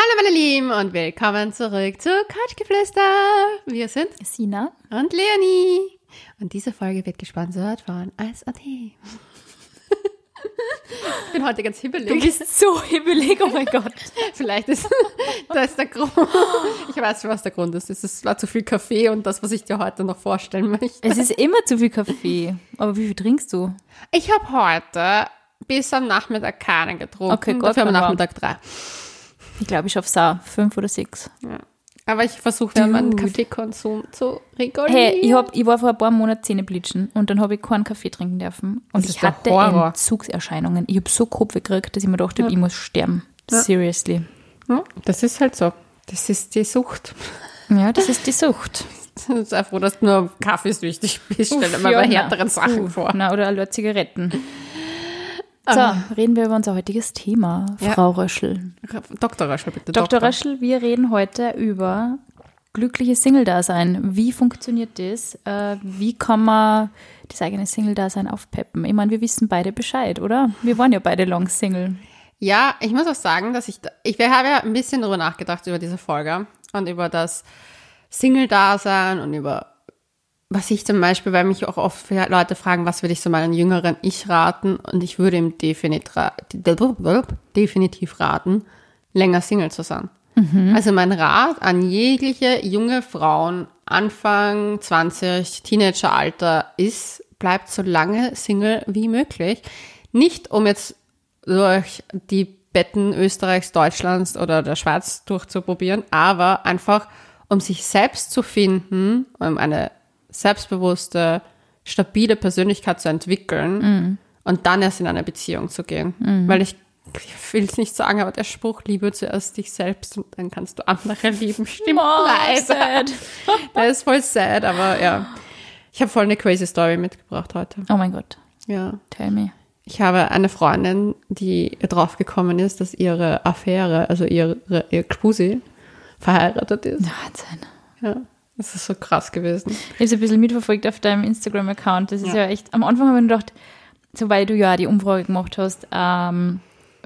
Hallo meine Lieben und willkommen zurück zu Couchgeflüster. Wir sind Sina. und Leonie. Und diese Folge wird gesponsert von Eis.at. ich bin heute ganz Du hibbelig. bist so hibbelig, oh mein Gott. Vielleicht ist das der Grund. Ich weiß schon, was der Grund ist. Es war zu viel Kaffee und das, was ich dir heute noch vorstellen möchte. Es ist immer zu viel Kaffee. Aber wie viel trinkst du? Ich habe heute bis am Nachmittag keinen getrunken. Okay, Gott, Dafür am Nachmittag drei. Ich glaube, ich schaff's auch. Fünf oder sechs. Ja. Aber ich versuche meinen. Kaffeekonsum zu regulieren. Hey, ich, hab, ich war vor ein paar Monaten Zähne blitzen und dann habe ich keinen Kaffee trinken dürfen. Und ich hatte. Entzugserscheinungen. Ich habe so Kopf gekriegt, dass ich mir dachte, ich muss sterben. Seriously. Ja, das ist halt so. Das ist die Sucht. Ja, das ist die Sucht. Sei froh, dass du nur kaffeesüchtig bist. Stell dir mal Ja, bei härteren Sachen Puh, vor. Na, oder alle Zigaretten. So, reden wir über unser heutiges Thema, Ja. Frau Röschel. Dr. Röschel, bitte. Dr. Röschel, wir reden heute über glückliches Single-Dasein. Wie funktioniert das? Äh, wie kann man das eigene Single-Dasein aufpeppen? Ich meine, wir wissen beide Bescheid, oder? Wir waren ja beide long Single. Ja, ich muss auch sagen, dass ich, ich habe ja ein bisschen darüber nachgedacht, über diese Folge und über das Single-Dasein und über, was ich zum Beispiel, weil mich auch oft Leute fragen, was würde ich so meinen jüngeren Ich raten und ich würde ihm definitiv, raten, länger Single zu sein. Also mein Rat an jegliche junge Frauen, Anfang 20, Teenageralter ist, bleibt so lange Single wie möglich. Nicht um jetzt durch die Betten Österreichs, Deutschlands oder der Schweiz durchzuprobieren, aber einfach um sich selbst zu finden, um eine selbstbewusste, stabile Persönlichkeit zu entwickeln und dann erst in eine Beziehung zu gehen. Weil ich, ich will es nicht sagen, aber der Spruch, liebe zuerst dich selbst und dann kannst du andere lieben, stimmt Oh, leider. sad. Der ist voll sad, aber ja. Ich habe voll eine crazy Story mitgebracht heute. Oh mein Gott, Ja. tell me. Ich habe eine Freundin, die drauf gekommen ist, dass ihre Affäre, also ihre, ihr Gspusi, verheiratet ist. Wahnsinn. Ja, das ist so krass gewesen. Ich habe es ein bisschen mitverfolgt auf deinem Instagram-Account. Das ist ja. echt, am Anfang habe ich mir gedacht, so weil du ja die Umfrage gemacht hast, ähm,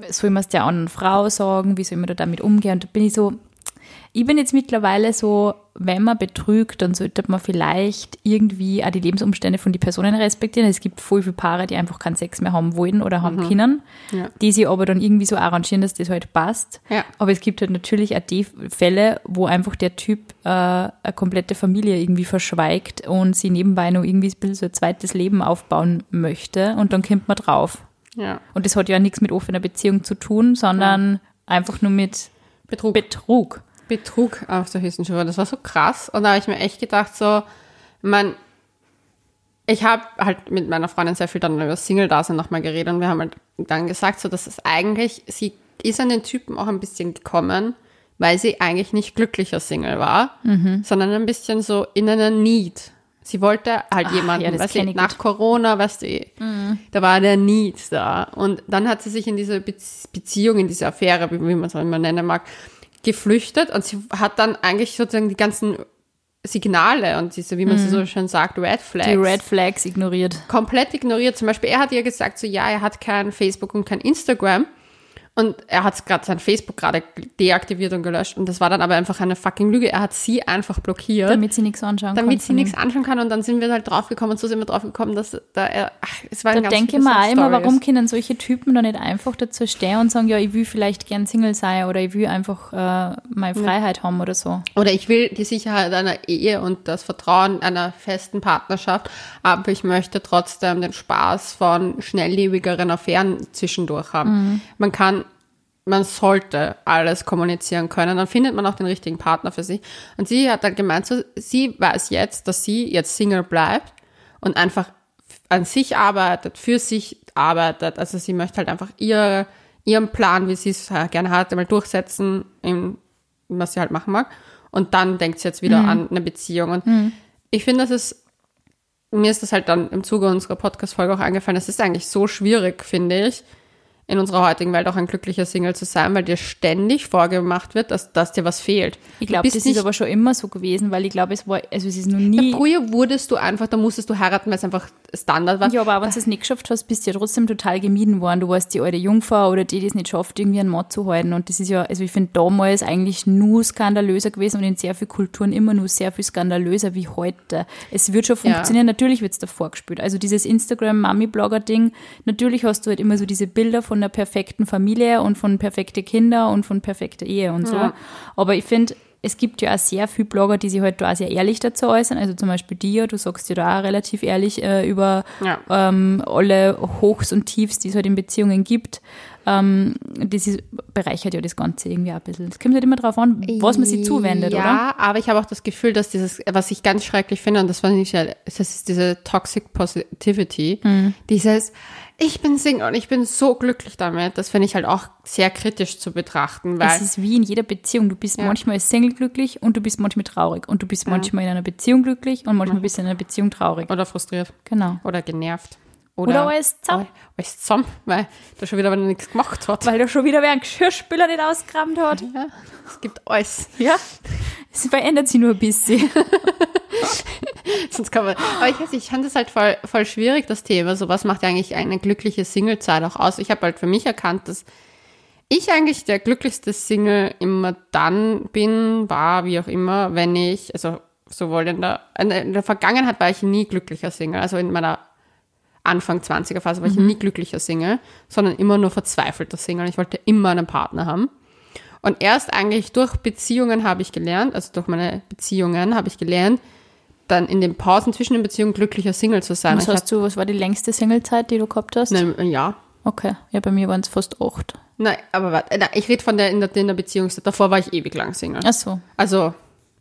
soll man es der anderen Frau sagen, wie soll man da damit umgehen? Und da bin ich so, ich bin jetzt mittlerweile so, wenn man betrügt, dann sollte man vielleicht irgendwie auch die Lebensumstände von den Personen respektieren. Es gibt voll viele Paare, die einfach keinen Sex mehr haben wollen oder haben können, Ja. die sich aber dann irgendwie so arrangieren, dass das halt passt. Ja. Aber es gibt halt natürlich auch die Fälle, wo einfach der Typ äh, eine komplette Familie irgendwie verschweigt und sie nebenbei noch irgendwie ein bisschen so ein zweites Leben aufbauen möchte und dann kommt man drauf. Ja. Und das hat ja nichts mit offener Beziehung zu tun, sondern einfach nur mit Betrug. Betrug. Betrug auf der höchsten Stufe. Das war so krass. Und da habe ich mir echt gedacht, so, man, ich habe halt mit meiner Freundin sehr viel dann über Single-Dasein nochmal geredet und wir haben halt dann gesagt, so, dass es eigentlich, sie ist an den Typen auch ein bisschen gekommen, weil sie eigentlich nicht glücklicher Single war, sondern ein bisschen so in einer Need. Sie wollte halt jemanden, ja, weißt du, nach gut. Corona, weißt du, eh, da war der Need da. Und dann hat sie sich in diese Bez- Beziehung, in diese Affäre, wie man es auch immer nennen mag, geflüchtet und sie hat dann eigentlich sozusagen die ganzen Signale und diese, wie man sie so schön sagt, Red Flags Die Red Flags ignoriert. komplett ignoriert. Zum Beispiel, er hat ihr gesagt, so ja, er hat kein Facebook und kein Instagram. Und er hat gerade sein Facebook gerade deaktiviert und gelöscht. Und das war dann aber einfach eine fucking Lüge. Er hat sie einfach blockiert, damit, Damit sie nichts anschauen kann. sie von nichts anschauen kann. Und dann sind wir halt draufgekommen, so sind wir draufgekommen, dass da er, ach, es war Da ein ganz denke ich mir auch immer, warum können solche Typen da nicht einfach dazu stehen und sagen, ja, ich will vielleicht gern Single sein oder ich will einfach äh, meine Freiheit haben oder so. Oder ich will die Sicherheit einer Ehe und das Vertrauen einer festen Partnerschaft, aber ich möchte trotzdem den Spaß von schnelllebigeren Affären zwischendurch haben. Man kann, man sollte alles kommunizieren können, dann findet man auch den richtigen Partner für sich. Und sie hat dann gemeint, so, sie weiß jetzt, dass sie jetzt Single bleibt und einfach an sich arbeitet, für sich arbeitet. Also sie möchte halt einfach ihr, ihren Plan, wie sie es äh, gerne hat, einmal durchsetzen, in, was sie halt machen mag. Und dann denkt sie jetzt wieder an eine Beziehung. Und ich finde, das ist, mir ist das halt dann im Zuge unserer Podcast-Folge auch eingefallen, das ist eigentlich so schwierig, finde ich, in unserer heutigen Welt auch ein glücklicher Single zu sein, weil dir ständig vorgemacht wird, dass, dass dir was fehlt. Ich glaube, das ist aber schon immer so gewesen, weil ich glaube, es war, also es ist noch nie. Ja, früher wurdest du einfach, da musstest du heiraten, weil es einfach Standard war. Ja, aber auch wenn du es nicht geschafft hast, bist du ja trotzdem total gemieden worden. Du warst die alte Jungfrau oder die, die es nicht schafft, irgendwie einen Mann zu halten. Und das ist ja, also ich finde damals eigentlich nur skandalöser gewesen und in sehr vielen Kulturen immer nur sehr viel skandalöser wie heute. Es wird schon funktionieren, ja. natürlich wird es davor gespielt. Also dieses Instagram-Mami-Blogger-Ding, natürlich hast du halt immer so diese Bilder von einer perfekten Familie und von perfekten Kindern und von perfekter Ehe und so. Ja. Aber ich finde, es gibt ja auch sehr viele Blogger, die sich halt da auch sehr ehrlich dazu äußern. Also zum Beispiel dir, du sagst dir da auch relativ ehrlich äh, über ja. ähm, alle Hochs und Tiefs, die es halt in Beziehungen gibt. Ähm, das ist, bereichert ja das Ganze irgendwie auch ein bisschen. Es kommt halt immer darauf an, was man sich zuwendet, ja, oder? Ja, aber ich habe auch das Gefühl, dass dieses, was ich ganz schrecklich finde, und das war nicht, das ist diese Toxic Positivity, mhm. dieses, ich bin Single und ich bin so glücklich damit. Das finde ich halt auch sehr kritisch zu betrachten. Weil es ist wie in jeder Beziehung. Du bist ja. manchmal Single glücklich und du bist manchmal traurig. Und du bist ja. manchmal in einer Beziehung glücklich und manchmal bist du in einer Beziehung traurig. Oder frustriert. Genau. Oder genervt. Oder, Oder alles zusammen. Alles zusammen, weil da schon wieder nichts gemacht hat. Weil da schon wieder wer einen Geschirrspüler nicht ausgekramt hat. Ja, es gibt alles. Ja, es verändert sich nur ein bisschen. Sonst kann man, aber ich weiß ich fand das halt voll, voll schwierig, das Thema. So, was macht eigentlich eine glückliche Singlezeit auch aus? Ich habe halt für mich erkannt, dass ich eigentlich der glücklichste Single immer dann bin, war, wie auch immer, wenn ich, also sowohl in der, in der Vergangenheit war ich nie glücklicher Single, also in meiner Anfang 20er Phase war ich mhm. nie glücklicher Single, sondern immer nur verzweifelter Single. Ich wollte immer einen Partner haben. Und erst eigentlich durch Beziehungen habe ich gelernt, also durch meine Beziehungen habe ich gelernt, dann in den Pausen zwischen den Beziehungen glücklicher Single zu sein. Was hast du, was war die längste Singlezeit, die du gehabt hast? Nein, ein Jahr. Okay, ja, bei mir waren es fast acht. Nein, aber warte, nein, ich rede von der in, der in der Beziehung, davor war ich ewig lang Single. Ach so. Also,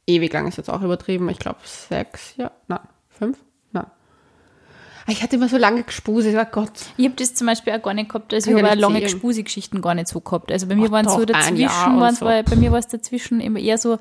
ewig lang ist jetzt auch übertrieben, ich glaube sechs, ja, nein, fünf. Ich hatte immer so lange Gespusi, oh Gott. Ich habe das zum Beispiel auch gar nicht gehabt, also ich habe lange Gespusi-Geschichten gar nicht so gehabt. Also bei mir waren so dazwischen, waren so. bei mir war es dazwischen immer eher so,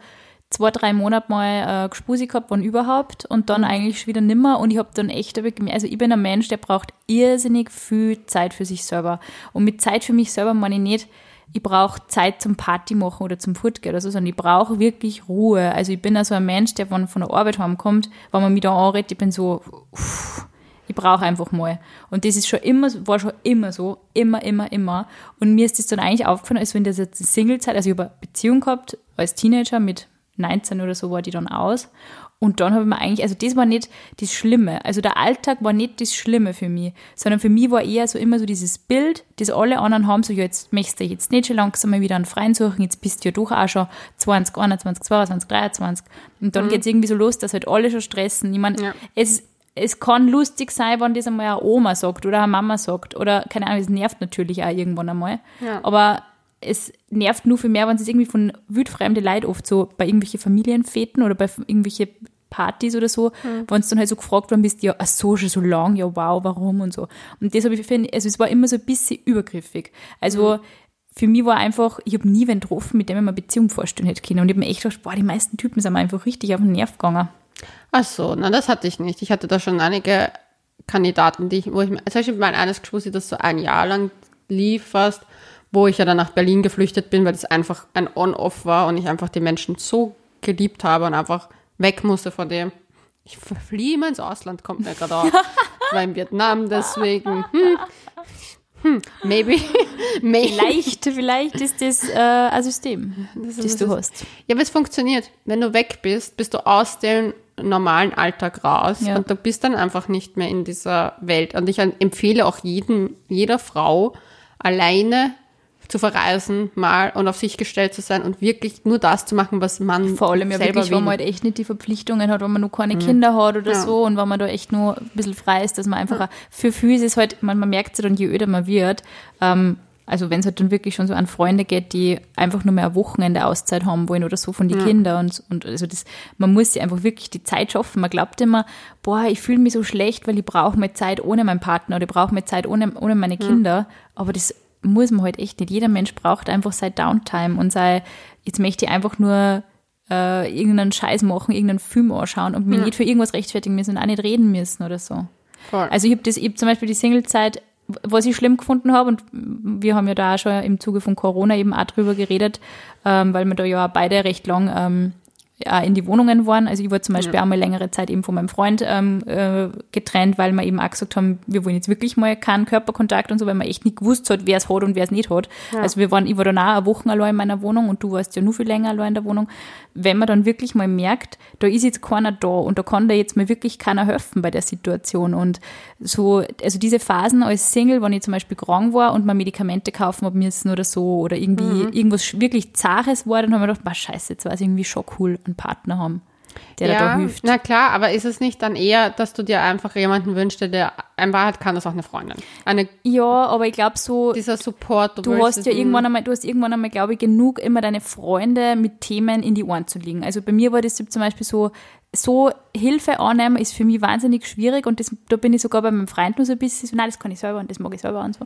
zwei, drei Monate mal äh, Gespusi gehabt, wann überhaupt, und dann eigentlich schon wieder nimmer. Und ich habe dann echt, also ich bin ein Mensch, der braucht irrsinnig viel Zeit für sich selber. Und mit Zeit für mich selber meine ich nicht, ich brauche Zeit zum Party machen oder zum Fortgehen oder so, sondern ich brauche wirklich Ruhe. Also ich bin also ein Mensch, der von, von der Arbeit heimkommt, wenn man mich da anredet, ich bin so, uff, ich brauche einfach mal. Und das ist schon immer, war schon immer so, immer, immer, immer. Und mir ist das dann eigentlich aufgefallen, als wenn das jetzt eine Singlezeit, also ich habe eine Beziehung gehabt als Teenager mit 19 oder so war die dann aus. Und dann habe ich mir eigentlich, also das war nicht das Schlimme. Also der Alltag war nicht das Schlimme für mich, sondern für mich war eher so immer so dieses Bild, das alle anderen haben, so ja, jetzt möchtest du jetzt nicht schon langsam mal wieder einen Freien suchen, jetzt bist du ja doch auch schon 20, 21, 22, 23. Und dann mhm. geht es irgendwie so los, dass halt alle schon stressen. Ich meine, ja. es, es kann lustig sein, wenn das einmal eine Oma sagt oder eine Mama sagt oder keine Ahnung, es nervt natürlich auch irgendwann einmal. Ja. Aber es nervt nur viel mehr, wenn es irgendwie von wildfremden Leid oft so bei irgendwelchen Familienfäten oder bei irgendwelchen Partys oder so, mhm. wenn es dann halt so gefragt worden bist, ja, ach so, schon so lang, ja, wow, warum und so. Und das habe ich, finde, also es war immer so ein bisschen übergriffig. Also, mhm. für mich war einfach, ich habe nie wen getroffen, mit dem ich mir eine Beziehung vorstellen hätte können. Und ich habe mir echt gedacht, boah, die meisten Typen sind mir einfach richtig auf den Nerv gegangen. Ach so, na, das hatte ich nicht. Ich hatte da schon einige Kandidaten, die ich, wo ich, zum Beispiel mein eines Gespräch, das so ein Jahr lang lief fast, wo ich ja dann nach Berlin geflüchtet bin, weil es einfach ein On-Off war und ich einfach die Menschen so geliebt habe und einfach weg musste von dem. Ich verfliehe mal ins Ausland, kommt mir gerade auf. war in Vietnam, deswegen. Hm, hm, maybe. maybe. Vielleicht, vielleicht ist das äh, ein System, das, das du hast. Ja, aber es funktioniert. Wenn du weg bist, bist du aus dem normalen Alltag raus ja. und du bist dann einfach nicht mehr in dieser Welt. Und ich empfehle auch jedem, jeder Frau, alleine zu verreisen, mal und auf sich gestellt zu sein und wirklich nur das zu machen, was man Vor allem ja wirklich, will. wenn man halt echt nicht die Verpflichtungen hat, wenn man nur keine mhm. Kinder hat oder ja. so und wenn man da echt nur ein bisschen frei ist, dass man einfach, ja. für Füße ist halt, man, man merkt es dann, je öder man wird, ähm, also wenn es halt dann wirklich schon so an Freunde geht, die einfach nur mehr ein Wochenende Auszeit haben wollen oder so von den ja. Kindern und, und also das, man muss sich einfach wirklich die Zeit schaffen. Man glaubt immer, boah, ich fühle mich so schlecht, weil ich brauche mehr Zeit ohne meinen Partner oder ich brauche mehr Zeit ohne, ohne meine Kinder. Ja. Aber das muss man halt echt nicht. Jeder Mensch braucht einfach seine Downtime und sei, jetzt möchte ich einfach nur äh, irgendeinen Scheiß machen, irgendeinen Film anschauen und mir ja. nicht für irgendwas rechtfertigen müssen und auch nicht reden müssen oder so. Voll. Also ich habe hab zum Beispiel die Singlezeit was ich schlimm gefunden habe, und wir haben ja da auch schon im Zuge von Corona eben auch drüber geredet, ähm, weil wir da ja beide recht lang ähm, äh, in die Wohnungen waren. Also ich war zum Beispiel ja. einmal längere Zeit eben von meinem Freund ähm, äh, getrennt, weil wir eben auch gesagt haben, wir wollen jetzt wirklich mal keinen Körperkontakt und so, weil man echt nicht gewusst hat, wer es hat und wer es nicht hat. Ja. Also wir waren, ich war dann auch eine Woche allein in meiner Wohnung und du warst ja nur viel länger allein in der Wohnung. Wenn man dann wirklich mal merkt, da ist jetzt keiner da und da kann da jetzt mal wirklich keiner helfen bei der Situation und so, also diese Phasen als Single, wenn ich zum Beispiel krank war und mal Medikamente kaufen habe müssen oder so oder irgendwie mhm. irgendwas wirklich Zares war, dann haben wir gedacht, bah, scheiße, jetzt war es irgendwie schon cool einen Partner haben, der ja, da hilft. Na klar, aber ist es nicht dann eher, dass du dir einfach jemanden wünschst, der in Wahrheit kann das auch eine Freundin. Eine ja, aber ich glaube so dieser Support. Du, du hast ja irgendwann einmal, du hast irgendwann einmal, glaube ich, genug immer deine Freunde mit Themen in die Ohren zu legen. Also bei mir war das zum Beispiel so, so Hilfe annehmen ist für mich wahnsinnig schwierig und das, da bin ich sogar bei meinem Freund nur so ein bisschen so, nein, das kann ich selber und das mag ich selber und so.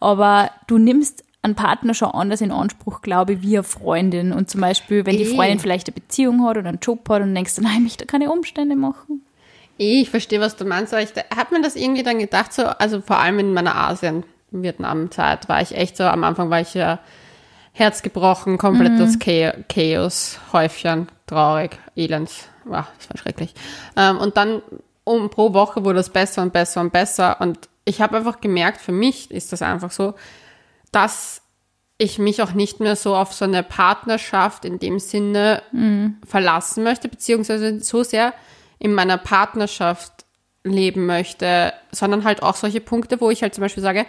Aber du nimmst einen Partner schon anders in Anspruch, glaube ich, wie eine Freundin. Und zum Beispiel, wenn die Freundin vielleicht eine Beziehung hat oder einen Job hat und denkst, nein, ich möchte keine Umstände machen. Ich verstehe, was du meinst, aber ich habe mir das irgendwie dann gedacht, so, also vor allem in meiner Asien-Vietnam-Zeit war ich echt so, am Anfang war ich ja herzgebrochen, komplettes mhm. Chaos, Häufchen, traurig, elends, wow, das war schrecklich. Ähm, und dann um pro Woche wurde es besser und besser und besser und ich habe einfach gemerkt, für mich ist das einfach so, dass ich mich auch nicht mehr so auf so eine Partnerschaft in dem Sinne mhm. verlassen möchte, beziehungsweise so sehr in meiner Partnerschaft leben möchte, sondern halt auch solche Punkte, wo ich halt zum Beispiel sage,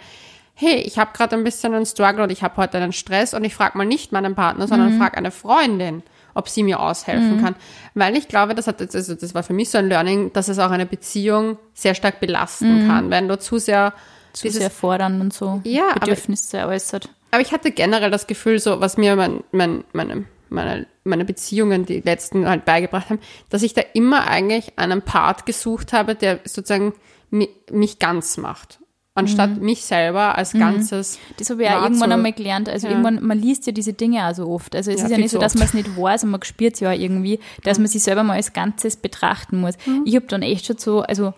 hey, ich habe gerade ein bisschen einen Struggle und ich habe heute einen Stress und ich frage mal nicht meinen Partner, sondern mhm. frage eine Freundin, ob sie mir aushelfen mhm. kann. Weil ich glaube, das hat also das war für mich so ein Learning, dass es auch eine Beziehung sehr stark belasten mhm. kann, wenn du zu sehr zu dieses, sehr fordern und so ja, Bedürfnisse aber, äußert. Aber ich hatte generell das Gefühl, so was mir mein, mein, meine, meine, meine Beziehungen, die letzten halt beigebracht haben, dass ich da immer eigentlich einen Part gesucht habe, der sozusagen mich ganz macht anstatt mhm. mich selber als mhm. Ganzes. Das habe ich auch irgendwann einmal gelernt. Also ja. irgendwann, man liest ja diese Dinge auch so oft. Also es ja, ist ja nicht so, dass man es nicht weiß und man spürt es ja irgendwie, dass mhm. man sich selber mal als Ganzes betrachten muss. Mhm. Ich habe dann echt schon so, also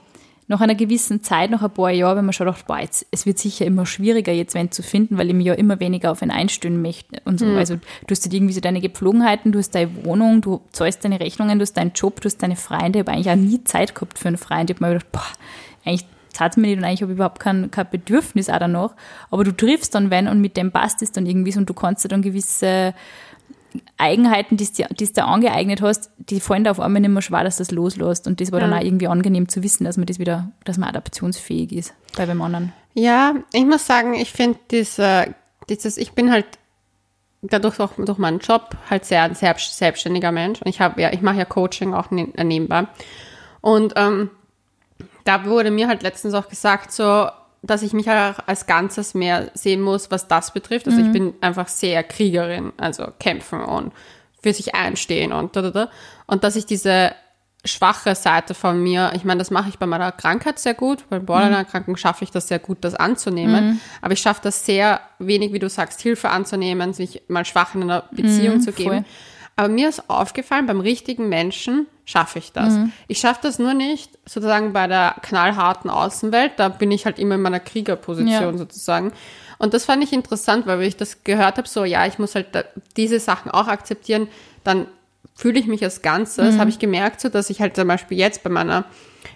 nach einer gewissen Zeit, nach ein paar Jahren, wenn man schon gedacht, boah, jetzt, es wird sicher immer schwieriger, jetzt wenn zu finden, weil ich mich ja immer weniger auf ihn einstellen möchte und so. Mhm. Also du hast halt irgendwie so deine Gepflogenheiten, du hast deine Wohnung, du zahlst deine Rechnungen, du hast deinen Job, du hast deine Freunde. Ich habe eigentlich auch nie Zeit gehabt für einen Freund. Ich habe mir gedacht, boah, eigentlich zahlt mir nicht und eigentlich habe ich überhaupt kein, kein Bedürfnis auch danach. Aber du triffst dann wenn und mit dem passt es dann irgendwie so und du kannst dir dann gewisse Eigenheiten, die du dir angeeignet hast, die fallen da auf einmal nicht mehr schwer, dass du das loslässt. Und das war dann auch irgendwie angenehm zu wissen, dass man das wieder, dass man adaptionsfähig ist bei dem anderen. Ja, ich muss sagen, ich finde diese, dieses, ich bin halt dadurch auch durch meinen Job halt sehr ein selbstständiger Mensch. Und ich habe ja, ich mache ja Coaching auch ne, nebenbei. Und ähm, da wurde mir halt letztens auch gesagt, so, dass ich mich auch als Ganzes mehr sehen muss, was das betrifft. Also mhm. ich bin einfach sehr Kriegerin, also kämpfen und für sich einstehen und da, da, da. Und dass ich diese schwache Seite von mir, ich meine, das mache ich bei meiner Krankheit sehr gut, bei Borderline-Erkrankung schaffe ich das sehr gut, das anzunehmen, mhm. aber ich schaffe das sehr wenig, wie du sagst, Hilfe anzunehmen, sich mal schwach in einer Beziehung mhm, zu geben. Voll. Aber mir ist aufgefallen, beim richtigen Menschen schaffe ich das. Mhm. Ich schaffe das nur nicht sozusagen bei der knallharten Außenwelt. Da bin ich halt immer in meiner Kriegerposition ja. sozusagen. Und das fand ich interessant, weil ich das gehört habe, so ja, ich muss halt diese Sachen auch akzeptieren, dann fühle ich mich als Ganzes, mhm. habe ich gemerkt, so dass ich halt zum Beispiel jetzt bei meiner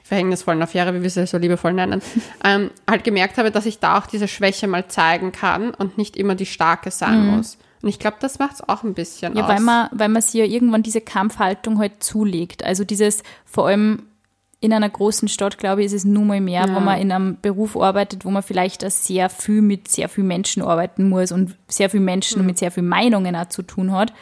verhängnisvollen Affäre, wie wir sie so liebevoll nennen, ähm, halt gemerkt habe, dass ich da auch diese Schwäche mal zeigen kann und nicht immer die Starke sein mhm. muss. Und ich glaube, das macht es auch ein bisschen ja, aus. weil man, weil man sich ja irgendwann diese Kampfhaltung halt zulegt. Also dieses vor allem in einer großen Stadt, glaube ich, ist es nun mal mehr, ja. wo man in einem Beruf arbeitet, wo man vielleicht auch sehr viel mit sehr vielen Menschen arbeiten muss und sehr vielen Menschen mhm. mit sehr vielen Meinungen auch zu tun hat,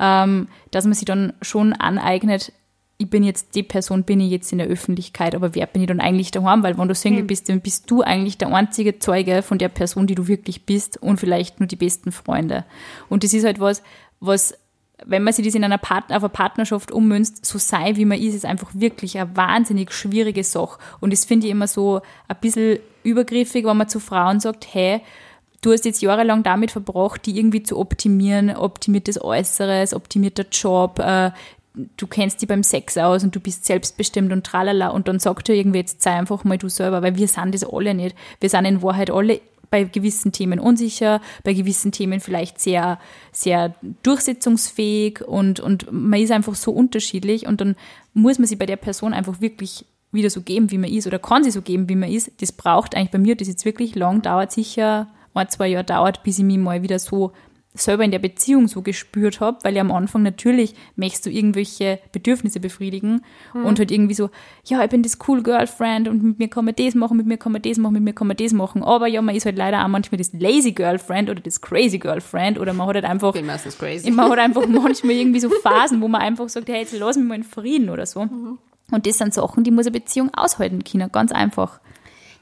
ähm, dass man sich dann schon aneignet, ich bin jetzt die Person, bin ich jetzt in der Öffentlichkeit, aber wer bin ich dann eigentlich daheim? Weil wenn du Single mhm. bist, dann bist du eigentlich der einzige Zeuge von der Person, die du wirklich bist und vielleicht nur die besten Freunde. Und das ist halt was, was, wenn man sich das in einer Part auf eine Partnerschaft ummünzt, so sei, wie man ist, ist einfach wirklich eine wahnsinnig schwierige Sache. Und das finde ich immer so ein bisschen übergriffig, wenn man zu Frauen sagt, hey, du hast jetzt jahrelang damit verbracht, die irgendwie zu optimieren, optimiert das Äußeres, optimiert der Job, äh, du kennst die beim Sex aus und du bist selbstbestimmt und tralala und dann sagt er irgendwie, jetzt sei einfach mal du selber, weil wir sind das alle nicht. Wir sind in Wahrheit alle bei gewissen Themen unsicher, bei gewissen Themen vielleicht sehr, sehr durchsetzungsfähig und, und man ist einfach so unterschiedlich und dann muss man sich bei der Person einfach wirklich wieder so geben, wie man ist oder kann sie so geben, wie man ist. Das braucht eigentlich bei mir, das jetzt wirklich lang dauert, sicher ein, zwei Jahre dauert, bis ich mich mal wieder so selber in der Beziehung so gespürt habe, weil ja am Anfang natürlich möchtest du irgendwelche Bedürfnisse befriedigen mhm. und halt irgendwie so, ja, ich bin das cool Girlfriend und mit mir kann man das machen, mit mir kann man das machen, mit mir kann man das machen. Aber ja, man ist halt leider auch manchmal das lazy Girlfriend oder das crazy Girlfriend oder man hat halt einfach, bin meistens crazy. man hat einfach manchmal irgendwie so Phasen, wo man einfach sagt, hey, jetzt lass mich mal in Frieden oder so. Mhm. Und das sind Sachen, die muss eine Beziehung aushalten, Kinder, ganz einfach.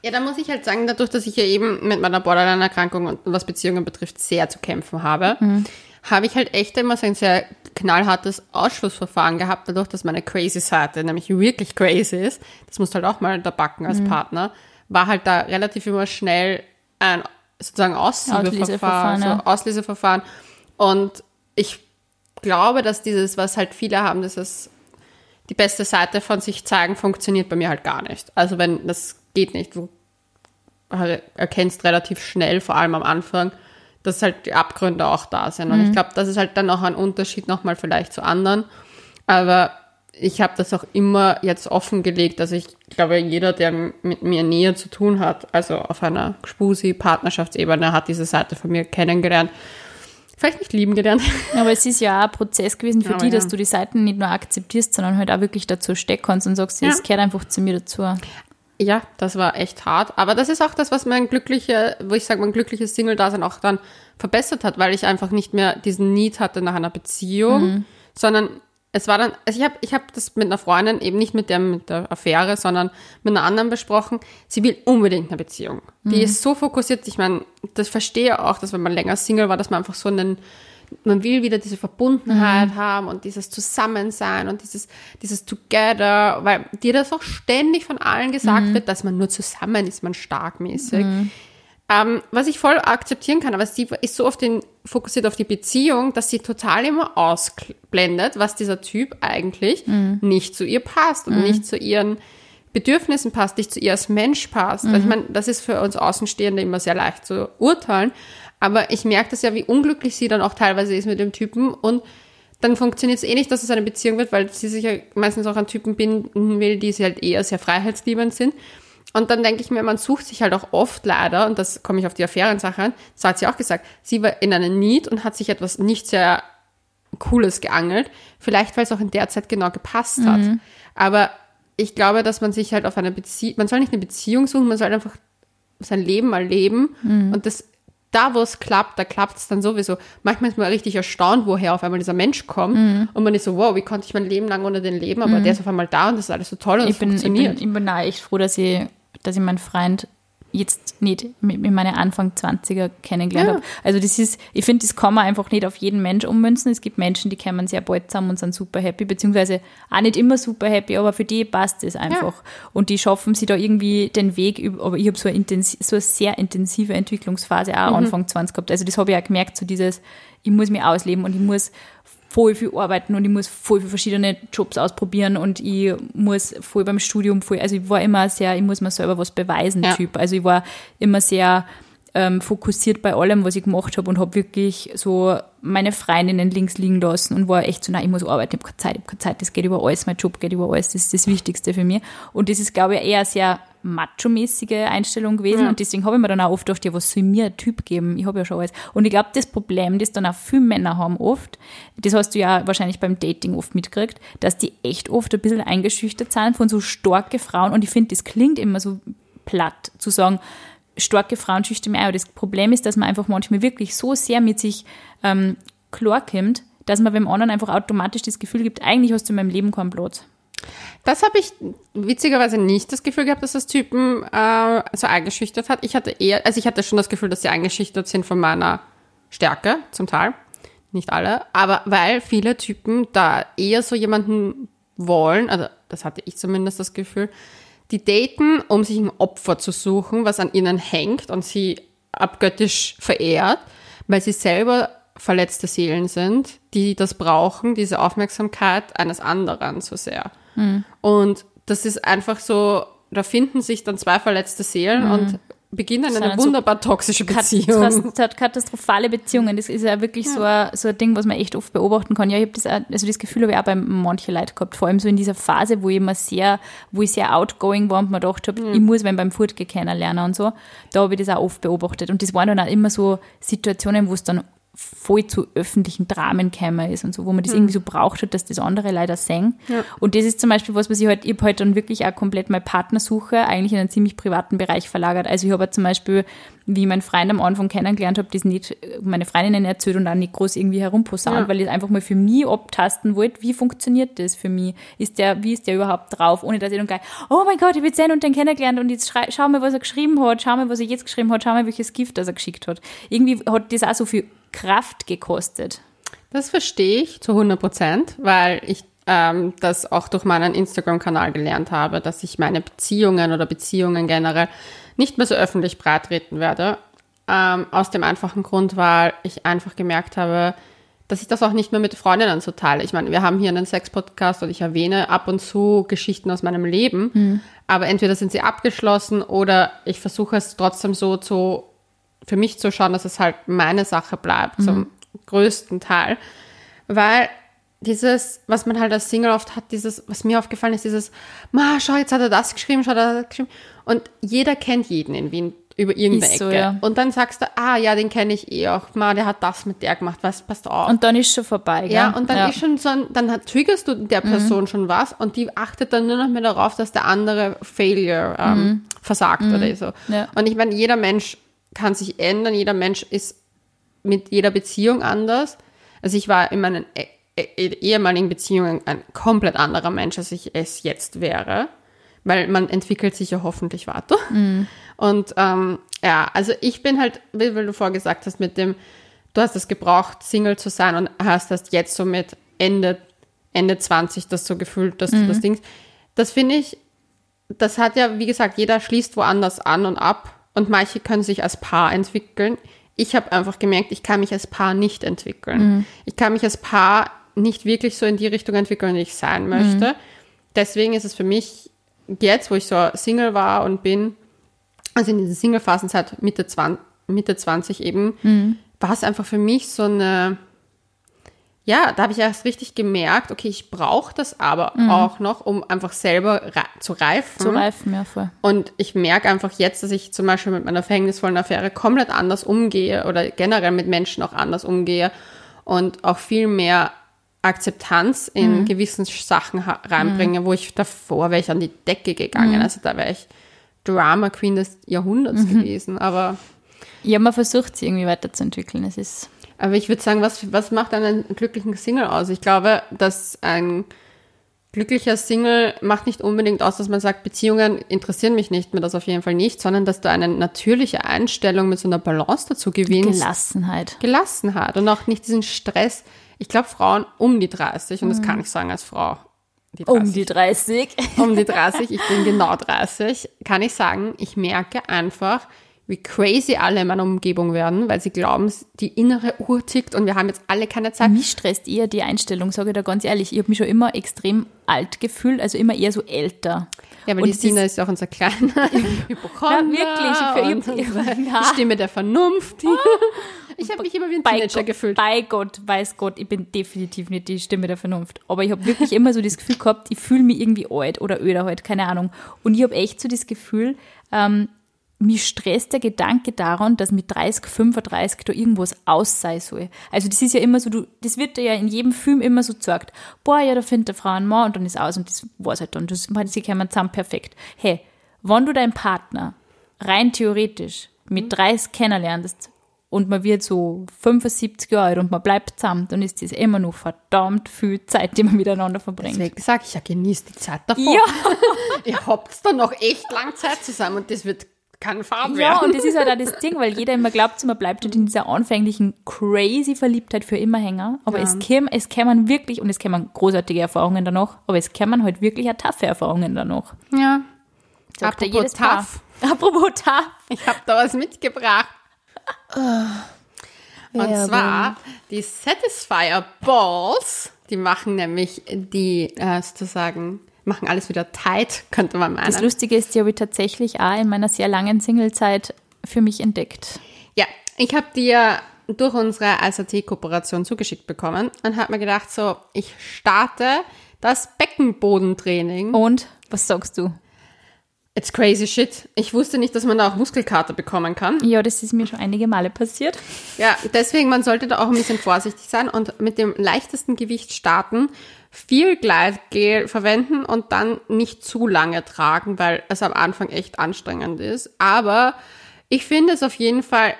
Ja, da muss ich halt sagen, dadurch, dass ich ja eben mit meiner Borderline-Erkrankung und was Beziehungen betrifft sehr zu kämpfen habe, mhm. habe ich halt echt immer so ein sehr knallhartes Ausschlussverfahren gehabt, dadurch, dass meine crazy Seite nämlich wirklich crazy ist. Das musst du halt auch mal da backen als mhm. Partner. War halt da relativ immer schnell ein sozusagen Auslieseverfahren, ja. so Auslieseverfahren. Und ich glaube, dass dieses, was halt viele haben, dass es die beste Seite von sich zeigen, funktioniert bei mir halt gar nicht. Also wenn das geht nicht. Du erkennst relativ schnell, vor allem am Anfang, dass halt die Abgründe auch da sind. Und mhm. ich glaube, das ist halt dann auch ein Unterschied nochmal vielleicht zu anderen. Aber ich habe das auch immer jetzt offengelegt, dass ich glaube, jeder, der mit mir näher zu tun hat, also auf einer Spusi-Partnerschaftsebene, hat diese Seite von mir kennengelernt. Vielleicht nicht lieben gelernt. Aber es ist ja auch ein Prozess gewesen für dich, ja. dass du die Seiten nicht nur akzeptierst, sondern halt auch wirklich dazu stecken kannst und sagst, es ja. gehört einfach zu mir dazu. Ja, das war echt hart. Aber das ist auch das, was mein glücklicher, wo ich sage, mein glückliches Single-Dasein auch dann verbessert hat, weil ich einfach nicht mehr diesen Need hatte nach einer Beziehung, mhm. sondern es war dann, also ich habe ich hab das mit einer Freundin, eben nicht mit der, mit der Affäre, sondern mit einer anderen besprochen. Sie will unbedingt eine Beziehung. Die mhm. ist so fokussiert. Ich meine, das verstehe auch, dass wenn man länger Single war, dass man einfach so einen man will wieder diese Verbundenheit mhm. haben und dieses Zusammensein und dieses, dieses Together, weil dir das auch ständig von allen gesagt mhm. wird, dass man nur zusammen ist, man starkmäßig. Mhm. Ähm, was ich voll akzeptieren kann, aber sie ist so oft in, fokussiert auf die Beziehung, dass sie total immer ausblendet, was dieser Typ eigentlich mhm. nicht zu ihr passt und mhm. nicht zu ihren Bedürfnissen passt, nicht zu ihr als Mensch passt. Also ich mhm. meine, das ist für uns Außenstehende immer sehr leicht zu urteilen, aber ich merke das ja, wie unglücklich sie dann auch teilweise ist mit dem Typen und dann funktioniert es eh nicht, dass es eine Beziehung wird, weil sie sich ja meistens auch an Typen binden will, die sie halt eher sehr freiheitsliebend sind. Und dann denke ich mir, man sucht sich halt auch oft leider, und das komme ich auf die Affären-Sache an, so hat sie auch gesagt, sie war in einer Need und hat sich etwas nicht sehr Cooles geangelt. Vielleicht, weil es auch in der Zeit genau gepasst hat. Mhm. Aber ich glaube, dass man sich halt auf eine Beziehung, man soll nicht eine Beziehung suchen, man soll einfach sein Leben mal leben. Mhm. Und das da, wo es klappt, da klappt es dann sowieso. Manchmal ist man richtig erstaunt, woher auf einmal dieser Mensch kommt. Mhm. Und man ist so, wow, wie konnte ich mein Leben lang ohne den leben? Aber mhm. der ist auf einmal da und das ist alles so toll und ich es bin, funktioniert. Ich bin, ich bin echt froh, dass ich, dass ich meinen Freund jetzt nicht mit, mit meinen Anfang 20er kennengelernt ja. habe. Also das ist, ich finde, das kann man einfach nicht auf jeden Mensch ummünzen. Es gibt Menschen, die kommen sehr bald zusammen und sind super happy, beziehungsweise auch nicht immer super happy, aber für die passt es einfach. Ja. Und die schaffen sie da irgendwie den Weg, aber ich habe so, eine so eine sehr intensive Entwicklungsphase auch mhm. Anfang 20 gehabt. Also das habe ich auch gemerkt, so dieses, ich muss mich ausleben und ich muss voll viel arbeiten und ich muss voll viele verschiedene Jobs ausprobieren und ich muss voll beim Studium voll, also ich war immer sehr, ich muss mir selber was beweisen ja. Typ. Also ich war immer sehr ähm, fokussiert bei allem, was ich gemacht habe und habe wirklich so meine Freundinnen links liegen lassen und war echt so, nein, ich muss arbeiten, ich habe keine Zeit, ich habe keine Zeit, das geht über alles, mein Job geht über alles, das ist das Wichtigste für mich. Und das ist, glaube ich, eher sehr macho-mäßige Einstellung gewesen. Ja. Und deswegen habe ich mir dann auch oft gedacht, ja, was soll mir ein Typ geben? Ich habe ja schon alles. Und ich glaube, das Problem, das dann auch viele Männer haben oft, das hast du ja wahrscheinlich beim Dating oft mitgekriegt, dass die echt oft ein bisschen eingeschüchtert sind von so starke Frauen. Und ich finde, das klingt immer so platt, zu sagen, starke Frauen schüchtern mich. Aber das Problem ist, dass man einfach manchmal wirklich so sehr mit sich ähm, klar kommt, dass man beim anderen einfach automatisch das Gefühl gibt, eigentlich hast du in meinem Leben keinen Platz. Das habe ich witzigerweise nicht das Gefühl gehabt, dass das Typen äh, so eingeschüchtert hat. Ich hatte eher, also ich hatte schon das Gefühl, dass sie eingeschüchtert sind von meiner Stärke, zum Teil. Nicht alle, aber weil viele Typen da eher so jemanden wollen, also das hatte ich zumindest das Gefühl, die daten, um sich ein Opfer zu suchen, was an ihnen hängt und sie abgöttisch verehrt, weil sie selber verletzte Seelen sind, die das brauchen, diese Aufmerksamkeit eines anderen so sehr. Mhm. Und das ist einfach so, da finden sich dann zwei verletzte Seelen und beginnen eine Sondern so wunderbar toxische Beziehung. katastrophale Beziehungen. Das ist ja wirklich so, ein, so ein Ding, was man echt oft beobachten kann. Ja, ich habe das, auch- also das Gefühl habe ich auch bei manchen Leuten gehabt, vor allem so in dieser Phase, wo ich immer sehr, wo ich sehr outgoing war und mir gedacht habe, ich muss wenn beim Furtgehen kennenlernen und so. Da habe ich das auch oft beobachtet. Und das waren dann auch immer so Situationen, wo es dann voll zu öffentlichen Dramen gekommen ist und so, wo man das irgendwie so braucht hat, dass das andere leider sehen. Und das ist zum Beispiel was, was ich halt, ich habe halt dann wirklich auch komplett meine Partnersuche eigentlich in einen ziemlich privaten Bereich verlagert. Also ich habe halt zum Beispiel, wie ich meinen Freund am Anfang kennengelernt habe, das nicht meine Freundinnen erzählt und auch nicht groß irgendwie herumposaunt, Ja. weil ich einfach mal für mich abtasten wollte, wie funktioniert das für mich? Ist der, wie ist der überhaupt drauf? Ohne dass ich dann gleich, oh mein Gott, ich habe den und den kennengelernt und jetzt schrei, schau mal, was er geschrieben hat, schau mal, was er jetzt geschrieben hat, schau mal, welches Gift das er geschickt hat. Irgendwie hat das auch so viel Kraft gekostet. Das verstehe ich zu 100 Prozent, weil ich ähm, das auch durch meinen Instagram-Kanal gelernt habe, dass ich meine Beziehungen oder Beziehungen generell nicht mehr so öffentlich breitreten werde. Ähm, aus dem einfachen Grund, weil ich einfach gemerkt habe, dass ich das auch nicht mehr mit Freundinnen so teile. Ich meine, wir haben hier einen Sex-Podcast und ich erwähne ab und zu Geschichten aus meinem Leben, aber entweder sind sie abgeschlossen oder ich versuche es trotzdem so zu, für mich zu schauen, dass es halt meine Sache bleibt, zum größten Teil. Weil dieses, was man halt als Single oft hat, dieses, was mir aufgefallen ist, dieses, ma, schau, jetzt hat er das geschrieben, schau, hat er das geschrieben. Und jeder kennt jeden in Wien über irgendeine so, Ecke. ja. Und dann sagst du, ah, ja, den kenne ich eh auch, ma, der hat das mit der gemacht, was passt auf. Und dann ist schon vorbei, gell? Ja, und dann ja. ist schon so ein, dann hat, triggerst du der Person schon was und die achtet dann nur noch mehr darauf, dass der andere Failure ähm, versagt oder so. Ja. Und ich meine, jeder Mensch kann sich ändern, jeder Mensch ist mit jeder Beziehung anders. Also ich war in meinen eh- eh- ehemaligen Beziehungen ein komplett anderer Mensch, als ich es jetzt wäre. Weil man entwickelt sich ja hoffentlich weiter. Und ähm, ja, also ich bin halt, wie du vorher gesagt hast, mit dem, du hast es gebraucht, Single zu sein und hast das jetzt so mit Ende, Ende 20 das so gefühlt, dass du das Ding. Das finde ich, das hat ja, wie gesagt, jeder schließt woanders an und ab und manche können sich als Paar entwickeln. Ich habe einfach gemerkt, ich kann mich als Paar nicht entwickeln. Ich kann mich als Paar nicht wirklich so in die Richtung entwickeln, die ich sein möchte. Deswegen ist es für mich jetzt, wo ich so Single war und bin, also in dieser Single-Phasenzeit Mitte, 20, Mitte 20 eben, war es einfach für mich so eine, ja, da habe ich erst richtig gemerkt, okay, ich brauche das aber auch noch, um einfach selber zu reifen. Zu reifen, ja, voll. Und ich merke einfach jetzt, dass ich zum Beispiel mit meiner verhängnisvollen Affäre komplett anders umgehe oder generell mit Menschen auch anders umgehe und auch viel mehr Akzeptanz in gewissen Sachen reinbringe, wo ich davor wäre ich an die Decke gegangen. Also da wäre ich Drama Queen des Jahrhunderts gewesen. Aber, Ja, man versucht sie irgendwie weiterzuentwickeln. Es ist aber ich würde sagen, was, was macht einen glücklichen Single aus? Ich glaube, dass ein glücklicher Single macht nicht unbedingt aus, dass man sagt, Beziehungen interessieren mich nicht, mir das auf jeden Fall nicht, sondern dass du eine natürliche Einstellung mit so einer Balance dazu gewinnst. Gelassenheit. Gelassenheit und auch nicht diesen Stress. Ich glaube, Frauen um die 30, und das kann ich sagen als Frau, die 30, Um die 30. um die 30, ich bin genau 30, kann ich sagen, ich merke einfach, wie crazy alle in meiner Umgebung werden, weil sie glauben, die innere Uhr tickt und wir haben jetzt alle keine Zeit. Mich stresst eher die Einstellung, sage ich da ganz ehrlich. Ich habe mich schon immer extrem alt gefühlt, also immer eher so älter. Ja, aber Und die Sina ist- ja auch unser kleiner Hypochonder. Ja, wirklich. Ich- die Ja. Stimme der Vernunft. Ich habe mich immer wie ein Bei Teenager Gott, gefühlt. bei Gott, weiß Gott, ich bin definitiv nicht die Stimme der Vernunft. Aber ich habe wirklich immer so das Gefühl gehabt, ich fühle mich irgendwie alt oder öder halt, keine Ahnung. Und ich habe echt so das Gefühl, ähm, mich stresst der Gedanke daran, dass mit 30, 35 da irgendwas aus sein soll. Also das ist ja immer so, du, das wird dir ja in jedem Film immer so gesagt, boah, ja, da findet der Frau einen Mann und dann ist aus und das war's halt dann. Das, sie kommen zusammen perfekt. Hey, wenn du deinen Partner rein theoretisch mit 30 kennenlernst und man wird so 75 Jahre alt und man bleibt zusammen, dann ist das immer noch verdammt viel Zeit, die man miteinander verbringt. Deswegen sage ich ja, genießt die Zeit davor. Ja, Ihr habt dann noch echt lang Zeit zusammen und das wird kein Farb ja, werden. und das ist halt auch das Ding, weil jeder immer glaubt, man bleibt halt in dieser anfänglichen crazy Verliebtheit für immer hängen. Aber Ja. es kämen, es kämen wirklich, und es kämen großartige Erfahrungen danach, aber es kämen halt wirklich auch taffe Erfahrungen danach. ja. Sagt ja Apropos jedes Paar. tough. Apropos tough. Ich habe da was mitgebracht. Und Werbung. zwar die Satisfier Balls. Die machen nämlich die äh, sozusagen, machen alles wieder tight, könnte man meinen. Das Lustige ist, die habe ich tatsächlich auch in meiner sehr langen Singlezeit für mich entdeckt. Ja, ich habe die ja durch unsere ASAT-Kooperation zugeschickt bekommen und habe mir gedacht, so, ich starte das Beckenbodentraining. Und was sagst du? It's crazy shit. Ich wusste nicht, dass man da auch Muskelkater bekommen kann. Ja, das ist mir schon einige Male passiert. Ja, deswegen, man sollte da auch ein bisschen vorsichtig sein und mit dem leichtesten Gewicht starten, viel Gleitgel verwenden und dann nicht zu lange tragen, weil es am Anfang echt anstrengend ist. Aber ich finde es auf jeden Fall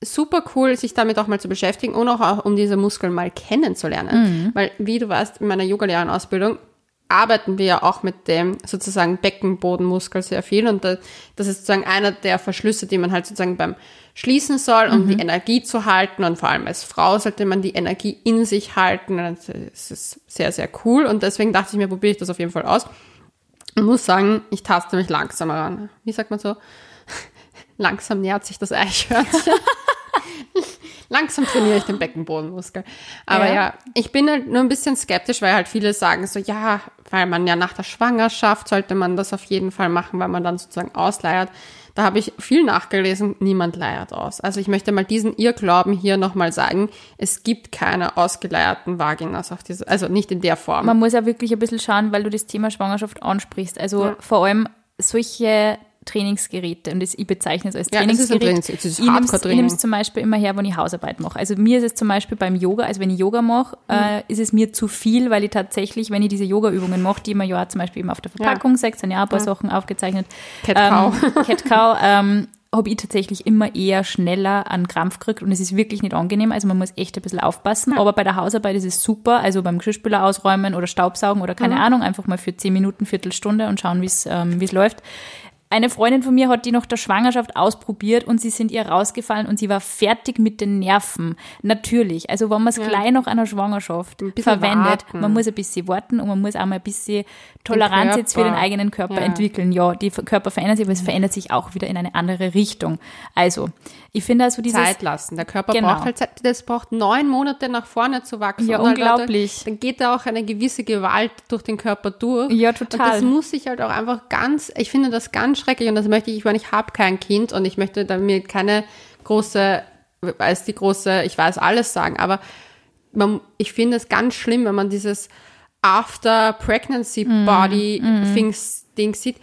super cool, sich damit auch mal zu beschäftigen und auch um diese Muskeln mal kennenzulernen. Weil, wie du weißt, in meiner Yoga-Lehrerausbildung arbeiten wir ja auch mit dem sozusagen Beckenbodenmuskel sehr viel und da- das ist sozusagen einer der Verschlüsse, die man halt sozusagen beim Schließen soll, um die Energie zu halten und vor allem als Frau sollte man die Energie in sich halten. Das ist sehr, sehr cool und deswegen dachte ich mir, probiere ich das auf jeden Fall aus. Ich muss sagen, ich taste mich langsamer ran. Wie sagt man so? Langsam nähert sich das Eichhörnchen. Langsam trainiere ich den Beckenbodenmuskel. Aber Ja. ja. ich bin halt nur ein bisschen skeptisch, weil halt viele sagen so, ja, weil man ja nach der Schwangerschaft sollte man das auf jeden Fall machen, weil man dann sozusagen ausleiert. Da habe ich viel nachgelesen, niemand leiert aus. Also ich möchte mal diesen Irrglauben hier nochmal sagen, es gibt keine ausgeleierten Vaginas auf diese, also nicht in der Form. Man muss ja wirklich ein bisschen schauen, weil du das Thema Schwangerschaft ansprichst. Also Ja. vor allem solche Trainingsgeräte und das, ich bezeichne es als Ja, es ist ein Trainingsgerät. Trainings- es ist ich nehme es zum Beispiel immer her, wenn ich Hausarbeit mache. Also mir ist es zum Beispiel beim Yoga, also wenn ich Yoga mache, Mhm. äh, ist es mir zu viel, weil ich tatsächlich, wenn ich diese Yoga-Übungen mache, die man ja zum Beispiel eben auf der Verpackung sechs, sind ja auch ein paar Sachen aufgezeichnet. Cat Cow. Ähm, Cat Cow, ähm, habe ich tatsächlich immer eher schneller an Krampf gekriegt und es ist wirklich nicht angenehm. Also man muss echt ein bisschen aufpassen. Aber bei der Hausarbeit ist es super. Also beim Geschirrspüler ausräumen oder Staubsaugen oder keine Ahnung, einfach mal für zehn Minuten, Viertelstunde und schauen, wie ähm, wie es läuft. Eine Freundin von mir hat die nach der Schwangerschaft ausprobiert und sie sind ihr rausgefallen und sie war fertig mit den Nerven. Natürlich. Also wenn man es gleich nach einer Schwangerschaft bisschen verwendet, warten. man muss ein bisschen warten und man muss auch mal ein bisschen Toleranz jetzt für den eigenen Körper Ja. entwickeln. Ja, die Körper verändern sich, aber es verändert sich auch wieder in eine andere Richtung. Also, ich finde also dieses Zeit lassen. Der Körper Genau. braucht halt Zeit. Das braucht neun Monate nach vorne zu wachsen. Ja, Und halt, unglaublich. Leute, dann geht da auch eine gewisse Gewalt durch den Körper durch. Ja, Und total. das muss ich halt auch einfach ganz, ich finde das ganz schrecklich und das möchte ich, ich meine, ich habe kein Kind und ich möchte damit keine große, als die große, ich weiß alles sagen, aber man, ich finde es ganz schlimm, wenn man dieses After Pregnancy Mhm. Body Things Ding sieht.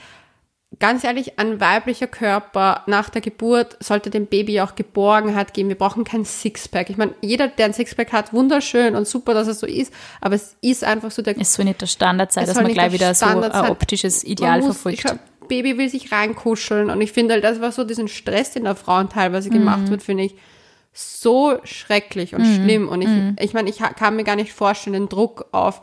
Ganz ehrlich, ein weiblicher Körper nach der Geburt sollte dem Baby auch Geborgenheit geben. Wir brauchen kein Sixpack. Ich meine, jeder, der ein Sixpack hat, wunderschön und super, dass es so ist, aber es ist einfach so der es soll nicht der Standard sein, dass man gleich der wieder so ein optisches Ideal muss, verfolgt. Ich Baby will sich reinkuscheln und ich finde halt, das war so diesen Stress, den der Frauen teilweise Mhm. gemacht wird, finde ich so schrecklich und schlimm. Und ich, Mhm. ich meine, ich kann mir gar nicht vorstellen, den Druck auf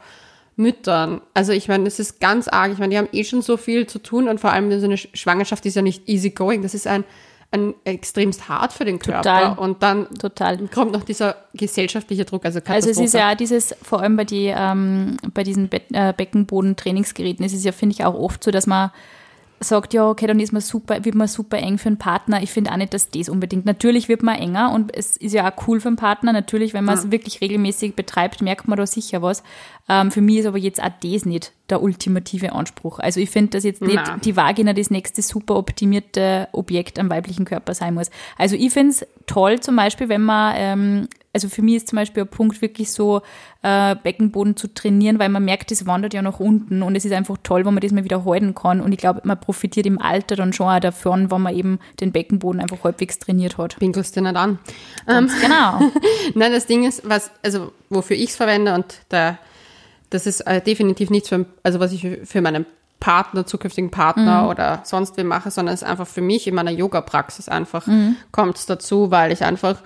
Müttern. Also ich meine, es ist ganz arg. Ich meine, die haben eh schon so viel zu tun und vor allem so eine Sch- Schwangerschaft ist ja nicht easy going. Das ist ein, ein extremst hart für den Körper. Total. Und dann Total. kommt noch dieser gesellschaftliche Druck. Also, Also es ist ja dieses, vor allem bei, die, ähm, bei diesen Be äh, Beckenboden-Trainingsgeräten, ist es ja, finde ich, auch oft so, dass man sagt, ja, okay, dann ist man super, wird man super eng für einen Partner. Ich finde auch nicht, dass das unbedingt. Natürlich wird man enger und es ist ja auch cool für einen Partner. Natürlich, wenn man es wirklich regelmäßig betreibt, merkt man da sicher was. Ähm, für mich ist aber jetzt auch das nicht der ultimative Anspruch. Also ich finde, dass jetzt nicht Na. die Vagina das nächste super optimierte Objekt am weiblichen Körper sein muss. Also ich finde es toll zum Beispiel, wenn man, ähm, also für mich ist zum Beispiel ein Punkt wirklich so, äh, Beckenboden zu trainieren, weil man merkt, das wandert ja nach unten und es ist einfach toll, wenn man das mal wieder halten kann und ich glaube, man profitiert im Alter dann schon auch davon, wenn man eben den Beckenboden einfach halbwegs trainiert hat. Pinkelst du nicht an. Ganz genau. Nein, das Ding ist, was, also wofür ich es verwende und da, das ist äh, definitiv nichts für, also was ich für- meinen Partner, zukünftigen Partner oder sonst wem mache, sondern es ist einfach für mich in meiner Yoga-Praxis einfach kommt es dazu, weil ich einfach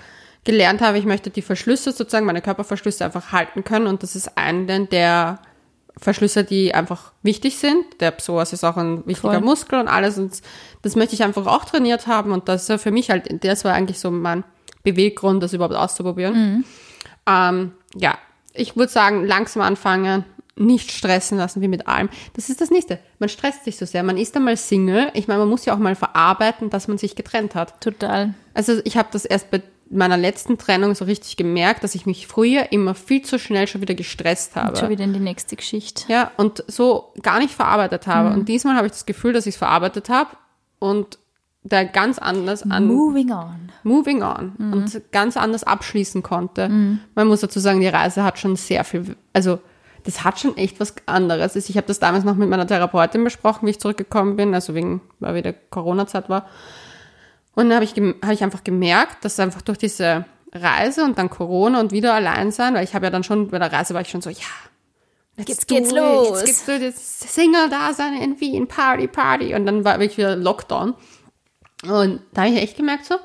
gelernt habe, ich möchte die Verschlüsse sozusagen, meine Körperverschlüsse einfach halten können und das ist einen der Verschlüsse, die einfach wichtig sind. Der Psoas ist auch ein wichtiger Voll. Muskel und alles und das möchte ich einfach auch trainiert haben und das ist für mich halt, das war eigentlich so mein Beweggrund, das überhaupt auszuprobieren. Ähm, ja, ich würde sagen, langsam anfangen, nicht stressen lassen wie mit allem. Das ist das nächste. Man stresst sich so sehr. Man ist einmal Single. Ich meine, man muss ja auch mal verarbeiten, dass man sich getrennt hat. Total. Also ich habe das erst bei meiner letzten Trennung so richtig gemerkt, dass ich mich früher immer viel zu schnell schon wieder gestresst habe. Und schon wieder in die nächste Geschichte. Ja, und so gar nicht verarbeitet habe. Und diesmal habe ich das Gefühl, dass ich es verarbeitet habe und da ganz anders an Moving on. moving on und ganz anders abschließen konnte. Man muss dazu sagen, die Reise hat schon sehr viel, also das hat schon echt was anderes. Also Ich habe das damals noch mit meiner Therapeutin besprochen, wie ich zurückgekommen bin, also wegen, weil wieder Corona-Zeit war. Und dann habe ich, habe ich einfach gemerkt, dass einfach durch diese Reise und dann Corona und wieder allein sein, weil ich habe ja dann schon, bei der Reise war ich schon so, ja, Jetzt do geht's it, los. Jetzt geht's los, jetzt Single-Dasein in Wien, Party, Party. Und dann war wirklich wieder Lockdown. Und da habe ich echt gemerkt so,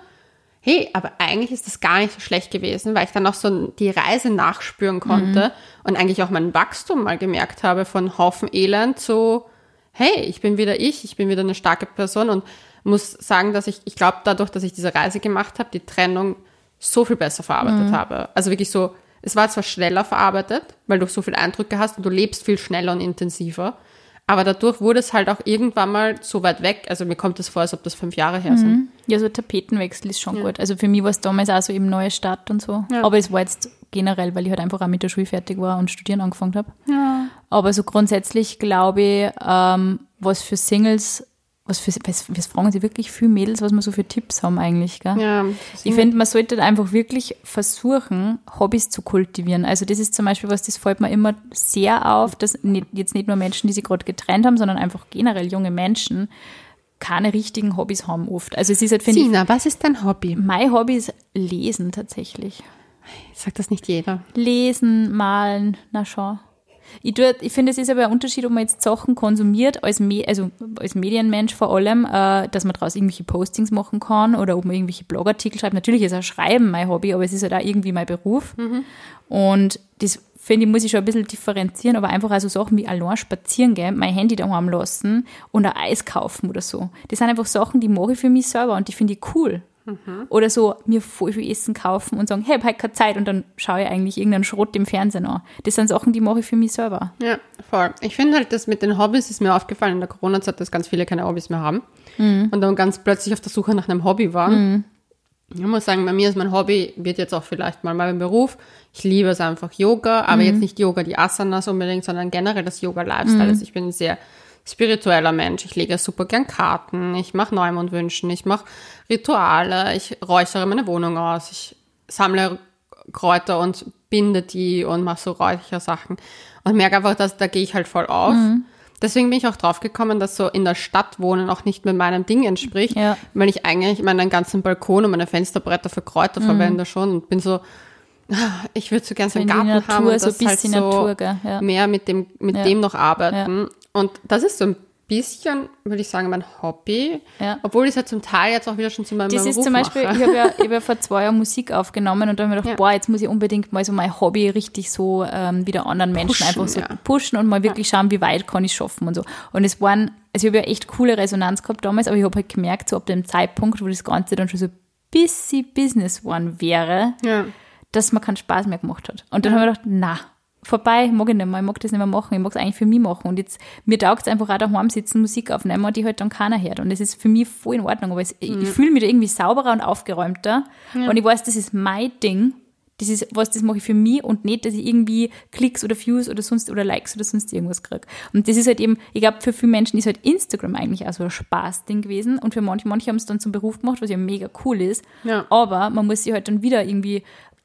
hey, aber eigentlich ist das gar nicht so schlecht gewesen, weil ich dann auch so die Reise nachspüren konnte und eigentlich auch mein Wachstum mal gemerkt habe von Haufen Elend zu, hey, ich bin wieder ich, ich bin wieder eine starke Person und muss sagen, dass ich, ich glaube dadurch, dass ich diese Reise gemacht habe, die Trennung so viel besser verarbeitet habe. Also wirklich so, es war zwar schneller verarbeitet, weil du so viele Eindrücke hast und du lebst viel schneller und intensiver, aber dadurch wurde es halt auch irgendwann mal so weit weg. Also mir kommt es vor, als ob das fünf Jahre her sind. Ja, so Tapetenwechsel ist schon gut. Also für mich war es damals auch so eben neue Stadt und so. Ja. Aber es war jetzt generell, weil ich halt einfach auch mit der Schule fertig war und studieren angefangen habe. Ja. Aber so grundsätzlich glaube ich, ähm, was für Singles, was für, was, fragen sie wirklich viele Mädels, was wir so für Tipps haben eigentlich, gell? Ja, Ich finde, man sollte einfach wirklich versuchen, Hobbys zu kultivieren. Also das ist zum Beispiel was, das fällt mir immer sehr auf, dass nicht, jetzt nicht nur Menschen, die sich gerade getrennt haben, sondern einfach generell junge Menschen keine richtigen Hobbys haben oft. Also es ist halt, finde ich, Sina, was ist dein Hobby? mein Hobby ist Lesen tatsächlich. Sagt das nicht jeder. Lesen, malen, na schon. Ich, tue- ich finde, es ist aber ein Unterschied, ob man jetzt Sachen konsumiert, als, Me also als Medienmensch vor allem, äh, dass man daraus irgendwelche Postings machen kann oder ob man irgendwelche Blogartikel schreibt. Natürlich ist auch Schreiben mein Hobby, aber es ist halt auch irgendwie mein Beruf. Und das finde ich, muss ich schon ein bisschen differenzieren, aber einfach also Sachen wie allein spazieren gehen, mein Handy daheim lassen und ein Eis kaufen oder so. Das sind einfach Sachen, die mache ich für mich selber und die finde ich cool. Oder so mir voll viel Essen kaufen und sagen, hey, ich habe heute keine Zeit und dann schaue ich eigentlich irgendeinen Schrott im Fernsehen an. Das sind Sachen, die mache ich für mich selber. Ja, voll. Ich finde halt, dass mit den Hobbys ist mir aufgefallen in der Corona-Zeit, dass ganz viele keine Hobbys mehr haben und dann ganz plötzlich auf der Suche nach einem Hobby waren. Ich muss sagen, bei mir ist mein Hobby, wird jetzt auch vielleicht mal mein Beruf. Ich liebe es einfach Yoga, aber jetzt nicht Yoga, die Asanas unbedingt, sondern generell das Yoga-Lifestyle. Also ich bin sehr spiritueller Mensch. Ich lege super gern Karten, ich mache Neumondwünschen, ich mache Rituale, ich räuchere meine Wohnung aus, ich sammle Kräuter und binde die und mache so Räuchersachen und merke einfach, dass da gehe ich halt voll auf. Deswegen bin ich auch drauf gekommen, dass so in der Stadt wohnen auch nicht mit meinem Ding entspricht, Ja. weil ich eigentlich meinen ganzen Balkon und meine Fensterbretter für Kräuter verwende schon und bin so, ich würde so gern so einen Garten haben und so das ein halt bisschen so Natur, ja. mehr mit dem mit Ja. dem noch arbeiten. Und das ist so ein bisschen, würde ich sagen, mein Hobby, Ja. obwohl ich es halt zum Teil jetzt auch wieder schon zu meinem Das Beruf ist zum Beispiel, mache. ich habe ja, ich hab ja vor zwei Jahren Musik aufgenommen und da habe ich mir gedacht, Ja. boah, jetzt muss ich unbedingt mal so mein Hobby richtig so ähm, wieder anderen Menschen Pushen, einfach so ja. pushen und mal wirklich schauen, wie weit kann ich schaffen und so. Und es waren, also ich habe ja echt coole Resonanz gehabt damals, aber ich habe halt gemerkt, so ab dem Zeitpunkt, wo das Ganze dann schon so ein bisschen Business geworden wäre, ja. dass man keinen Spaß mehr gemacht hat. Und dann habe ich gedacht, na, vorbei, mag ich nicht mehr, ich mag das nicht mehr machen, ich mag es eigentlich für mich machen. Und jetzt, mir taugt es einfach auch daheim sitzen, Musik aufnehmen und die halt dann keiner hört. Und das ist für mich voll in Ordnung, aber es, ich, ich fühle mich da irgendwie sauberer und aufgeräumter. Und ich weiß, das ist mein Ding. Das ist was, das mache ich für mich und nicht, dass ich irgendwie Klicks oder Views oder sonst oder Likes oder sonst irgendwas kriege. Und das ist halt eben, ich glaube, für viele Menschen ist halt Instagram eigentlich auch so ein Spaßding gewesen und für manche, manche haben es dann zum Beruf gemacht, was ja mega cool ist. Ja. Aber man muss sich halt dann wieder irgendwie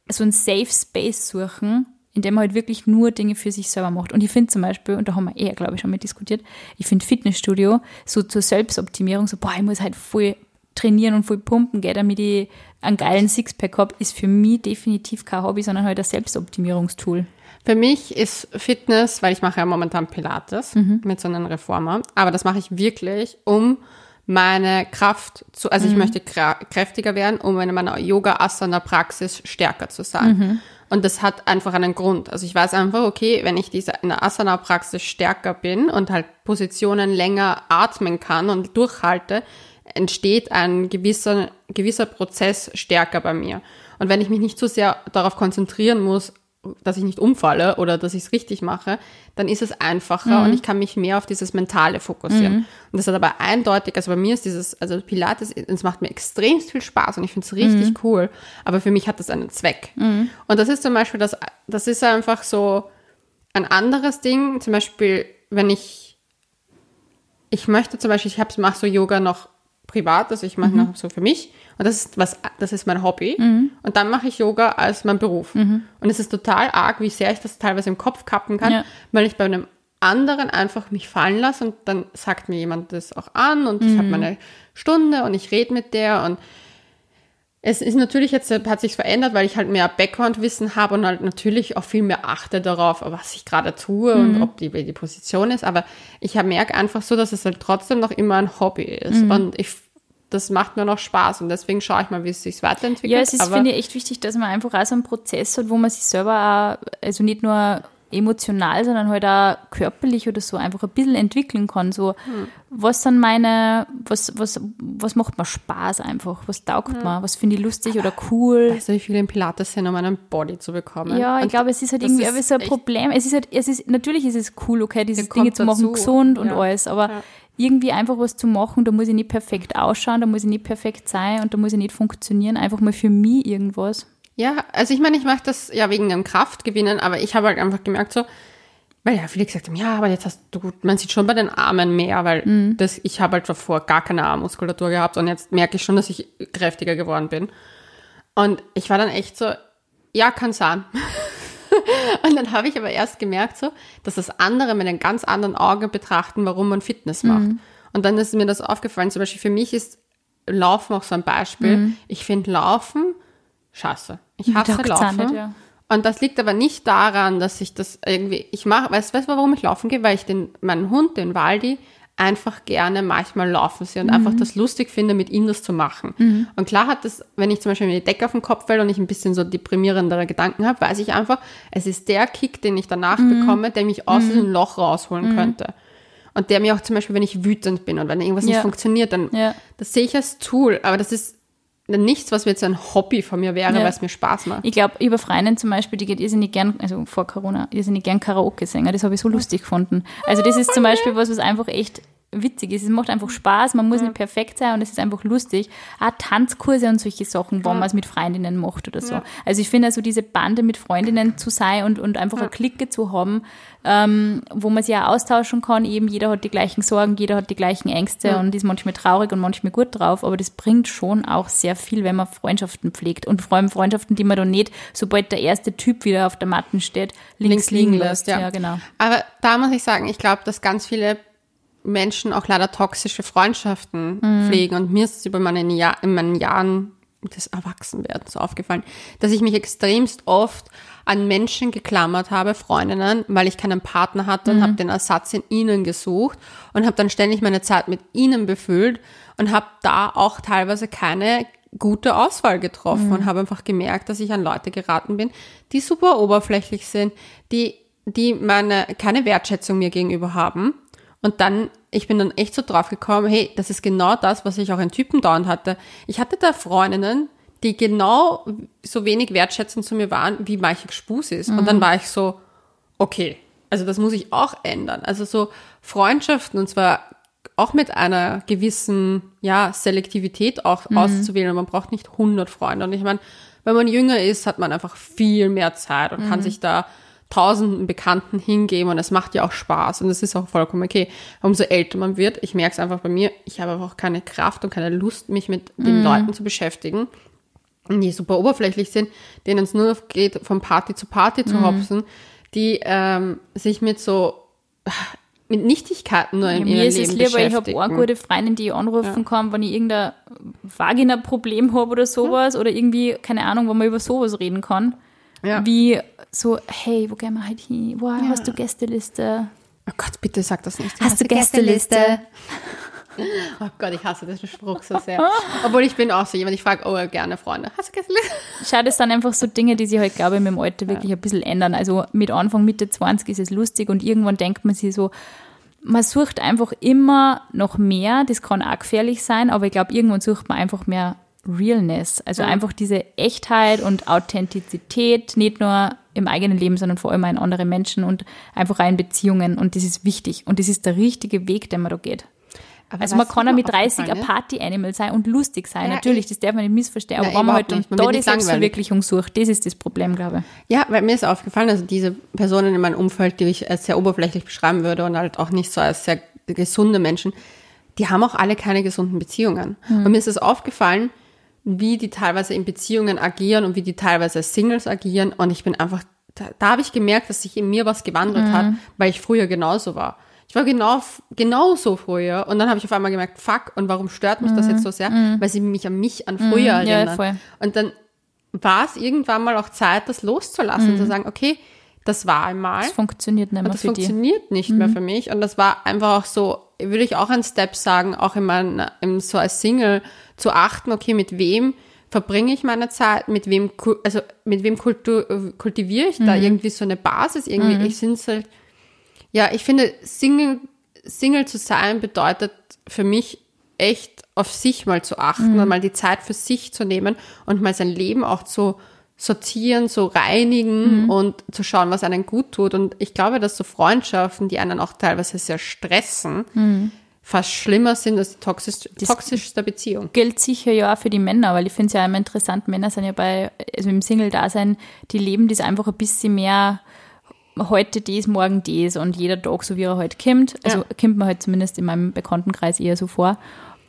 so einen Safe Space suchen, in dem man halt wirklich nur Dinge für sich selber macht. Und ich finde zum Beispiel, und da haben wir eher, glaube ich, schon mal diskutiert, ich finde Fitnessstudio so zur Selbstoptimierung, so, boah, ich muss halt voll trainieren und voll pumpen, gell, damit ich einen geilen Sixpack habe, ist für mich definitiv kein Hobby, sondern halt ein Selbstoptimierungstool. Für mich ist Fitness, weil ich mache ja momentan Pilates mit so einem Reformer, aber das mache ich wirklich, um meine Kraft zu, also ich möchte kräftiger werden, um in meiner Yoga-Asana-Praxis stärker zu sein. Und das hat einfach einen Grund. Also ich weiß einfach, okay, wenn ich diese, in der Asana-Praxis stärker bin und halt Positionen länger atmen kann und durchhalte, entsteht ein gewisser, gewisser Prozess stärker bei mir. Und wenn ich mich nicht zu sehr darauf konzentrieren muss, dass ich nicht umfalle oder dass ich es richtig mache, dann ist es einfacher Mhm. und ich kann mich mehr auf dieses Mentale fokussieren. Und das hat aber eindeutig, also bei mir ist dieses, also Pilates, es macht mir extrem viel Spaß und ich finde es richtig Mhm. cool, aber für mich hat das einen Zweck. Und das ist zum Beispiel, das, das ist einfach so ein anderes Ding, zum Beispiel, wenn ich, ich möchte zum Beispiel, ich mache so Yoga noch privat, also ich mache Mhm. noch so für mich und das ist was, das ist mein Hobby und dann mache ich Yoga als mein Beruf Mhm. und es ist total arg, wie sehr ich das teilweise im Kopf kappen kann, Ja. weil ich bei einem anderen einfach mich fallen lasse und dann sagt mir jemand das auch an und ich Mhm. habe meine Stunde und ich rede mit der und es ist natürlich jetzt, hat sich verändert, weil ich halt mehr Background-Wissen habe und halt natürlich auch viel mehr achte darauf, was ich gerade tue und ob die, die Position ist. Aber ich merke einfach so, dass es halt trotzdem noch immer ein Hobby ist. Und ich, das macht mir noch Spaß und deswegen schaue ich mal, wie es sich weiterentwickelt. Ja, es ist, finde ich, echt wichtig, dass man einfach auch so einen Prozess hat, wo man sich selber auch, also nicht nur emotional, sondern halt auch körperlich oder so einfach ein bisschen entwickeln kann. So, Hm. was sind meine, was, was, was macht mir Spaß einfach? Was taugt mir? Was finde ich lustig oder cool? weißt du, wie viele Pilates sind, um einen Body zu bekommen? Ja, ich Und glaube, es ist halt irgendwie ist so ein Problem. Es ist halt, es ist, natürlich ist es cool, okay, diese Dinge zu machen, dazu. gesund und Ja. alles, aber Ja. irgendwie einfach was zu machen, da muss ich nicht perfekt ausschauen, da muss ich nicht perfekt sein und da muss ich nicht funktionieren, einfach mal für mich irgendwas. Ja, also ich meine, ich mache das ja wegen dem Kraftgewinnen, aber ich habe halt einfach gemerkt so, weil ja viele gesagt haben, ja, aber jetzt hast du, man sieht schon bei den Armen mehr, weil Mhm. das, ich habe halt davor gar keine Armmuskulatur gehabt und jetzt merke ich schon, dass ich kräftiger geworden bin. Und ich war dann echt so, ja, kann sein. und dann habe ich aber erst gemerkt so, dass das andere mit einem ganz anderen Auge betrachten, warum man Fitness macht. Mhm. Und dann ist mir das aufgefallen, zum Beispiel für mich ist Laufen auch so ein Beispiel. Mhm. Ich finde Laufen scheiße. Ich hasse Taugt's auch Laufen. nicht, ja. Und das liegt aber nicht daran, dass ich das irgendwie, ich mache, weißt du, warum ich laufen gehe? Weil ich den, meinen Hund, den Waldi, einfach gerne manchmal laufen sehe und Mhm. einfach das lustig finde, mit ihm das zu machen. Und klar hat das, wenn ich zum Beispiel mir die Decke auf den Kopf fällt und ich ein bisschen so deprimierendere Gedanken habe, weiß ich einfach, es ist der Kick, den ich danach Mhm. bekomme, der mich aus diesem Loch rausholen könnte. Und der mir auch zum Beispiel, wenn ich wütend bin und wenn irgendwas nicht Ja. funktioniert, dann Ja. das sehe ich als Tool, aber das ist nichts, was jetzt ein Hobby von mir wäre, Ja. weil es mir Spaß macht. Ich glaube, über Freundin zum Beispiel, die geht irrsinnig gern, also vor Corona, irrsinnig gern Karaoke singen. Das habe ich so lustig gefunden. Also das ist zum Beispiel was, was einfach echt witzig ist. Es macht einfach Spaß, man muss nicht perfekt sein und es ist einfach lustig. Auch Tanzkurse und solche Sachen, wo man es mit Freundinnen macht oder so. Also ich finde also diese Bande mit Freundinnen zu sein und, und einfach eine Clique zu haben, ähm, wo man sich auch austauschen kann. Eben jeder hat die gleichen Sorgen, jeder hat die gleichen Ängste und ist manchmal traurig und manchmal gut drauf. Aber das bringt schon auch sehr viel, wenn man Freundschaften pflegt. Und vor allem Freundschaften, die man dann nicht, sobald der erste Typ wieder auf der Matten steht, links, liegen lässt. Ja. genau. Aber da muss ich sagen, ich glaube, dass ganz viele Menschen auch leider toxische Freundschaften Mhm. pflegen. Und mir ist es über meine Jahr, in meinen Jahren des Erwachsenwerdens aufgefallen, dass ich mich extremst oft an Menschen geklammert habe, Freundinnen, weil ich keinen Partner hatte Mhm. und habe den Ersatz in ihnen gesucht und habe dann ständig meine Zeit mit ihnen befüllt und habe da auch teilweise keine gute Auswahl getroffen und habe einfach gemerkt, dass ich an Leute geraten bin, die super oberflächlich sind, die, die meine, keine Wertschätzung mir gegenüber haben. Und dann, ich bin dann echt so drauf gekommen, hey, das ist genau das, was ich auch in Typen dauernd hatte. Ich hatte da Freundinnen, die genau so wenig wertschätzend zu mir waren, wie manche Spusis. Und dann war ich so, okay, also das muss ich auch ändern. Also so Freundschaften und zwar auch mit einer gewissen, ja, Selektivität auch auszuwählen. Und man braucht nicht 100 Freunde. Und ich meine, wenn man jünger ist, hat man einfach viel mehr Zeit und kann sich da tausenden Bekannten hingeben und es macht ja auch Spaß und es ist auch vollkommen okay. Umso älter man wird, ich merke es einfach bei mir, ich habe einfach auch keine Kraft und keine Lust, mich mit den Leuten zu beschäftigen, die super oberflächlich sind, denen es nur geht, von Party zu Party zu hopsen, die ähm, sich mit so mit Nichtigkeiten nur in Ja, ihrem mir ist Leben es lieber, ich habe beschäftigen. eine gute Freundin, die ich anrufen kann, wenn ich irgendein Vagina-Problem habe oder sowas oder irgendwie, keine Ahnung, wo man über sowas reden kann. Ja. Wie so, hey, wo gehen wir heute hin? Wow, hast du Gästeliste? Oh Gott, bitte sag das nicht. Hast du Gästeliste? Oh Gott, ich hasse diesen Spruch so sehr. Obwohl ich bin auch so jemand, ich frage oh, gerne Freunde. Hast du Gästeliste? Schau, das sind einfach so Dinge, die sich halt, glaube ich, mit dem Alter wirklich ein bisschen ändern. Also mit Anfang, Mitte 20 ist es lustig und irgendwann denkt man sich so, man sucht einfach immer noch mehr. Das kann auch gefährlich sein, aber ich glaube, irgendwann sucht man einfach mehr Realness. Also einfach diese Echtheit und Authentizität, nicht nur im eigenen Leben, sondern vor allem in anderen Menschen und einfach auch in Beziehungen. Und das ist wichtig. Und das ist der richtige Weg, den man da geht. Aber also man kann was mit mir 30 ein Party-Animal sein und lustig sein. Ja, Natürlich, ich- das darf man nicht missverstehen. Aber Ja, wenn man halt nicht. Da die. Selbstverwirklichung sucht, das ist das Problem, glaube ich. Ja, weil mir ist aufgefallen, also diese Personen in meinem Umfeld, die ich als sehr oberflächlich beschreiben würde und halt auch nicht so als sehr gesunde Menschen, die haben auch alle keine gesunden Beziehungen. Und mir ist es aufgefallen, wie die teilweise in Beziehungen agieren und wie die teilweise als Singles agieren. Und ich bin einfach, da, da habe ich gemerkt, dass sich in mir was gewandelt hat, weil ich früher genauso war. Ich war genau, genauso früher und dann habe ich auf einmal gemerkt, fuck, und warum stört mich das jetzt so sehr? Weil sie mich an mich an früher ja, erinnern. voll. Und dann war es irgendwann mal auch Zeit, das loszulassen und zu sagen, okay, das war einmal Das funktioniert nicht mehr und das funktioniert nicht mehr für mich. Und das war einfach auch so, würde ich auch ein Step sagen, auch in meinem, im, so als Single zu achten, okay, mit wem verbringe ich meine Zeit, mit wem, also mit wem kultu- kultiviere ich da irgendwie so eine Basis, irgendwie, ich sind halt, ja, ich finde, Single, Single zu sein bedeutet für mich echt auf sich mal zu achten und mal die Zeit für sich zu nehmen und mal sein Leben auch zu sortieren, zu reinigen und zu schauen, was einen gut tut. Und ich glaube, dass so Freundschaften, die einen auch teilweise sehr stressen, fast schlimmer sind als die toxisch, toxischste Beziehung. gilt sicher ja auch für die Männer, weil ich finde es ja immer interessant, Männer sind ja bei, also im Single-Dasein, die leben das einfach ein bisschen mehr heute das, morgen das und jeder Tag so, wie er heute kommt. Also Ja. kommt man halt zumindest in meinem Bekanntenkreis eher so vor.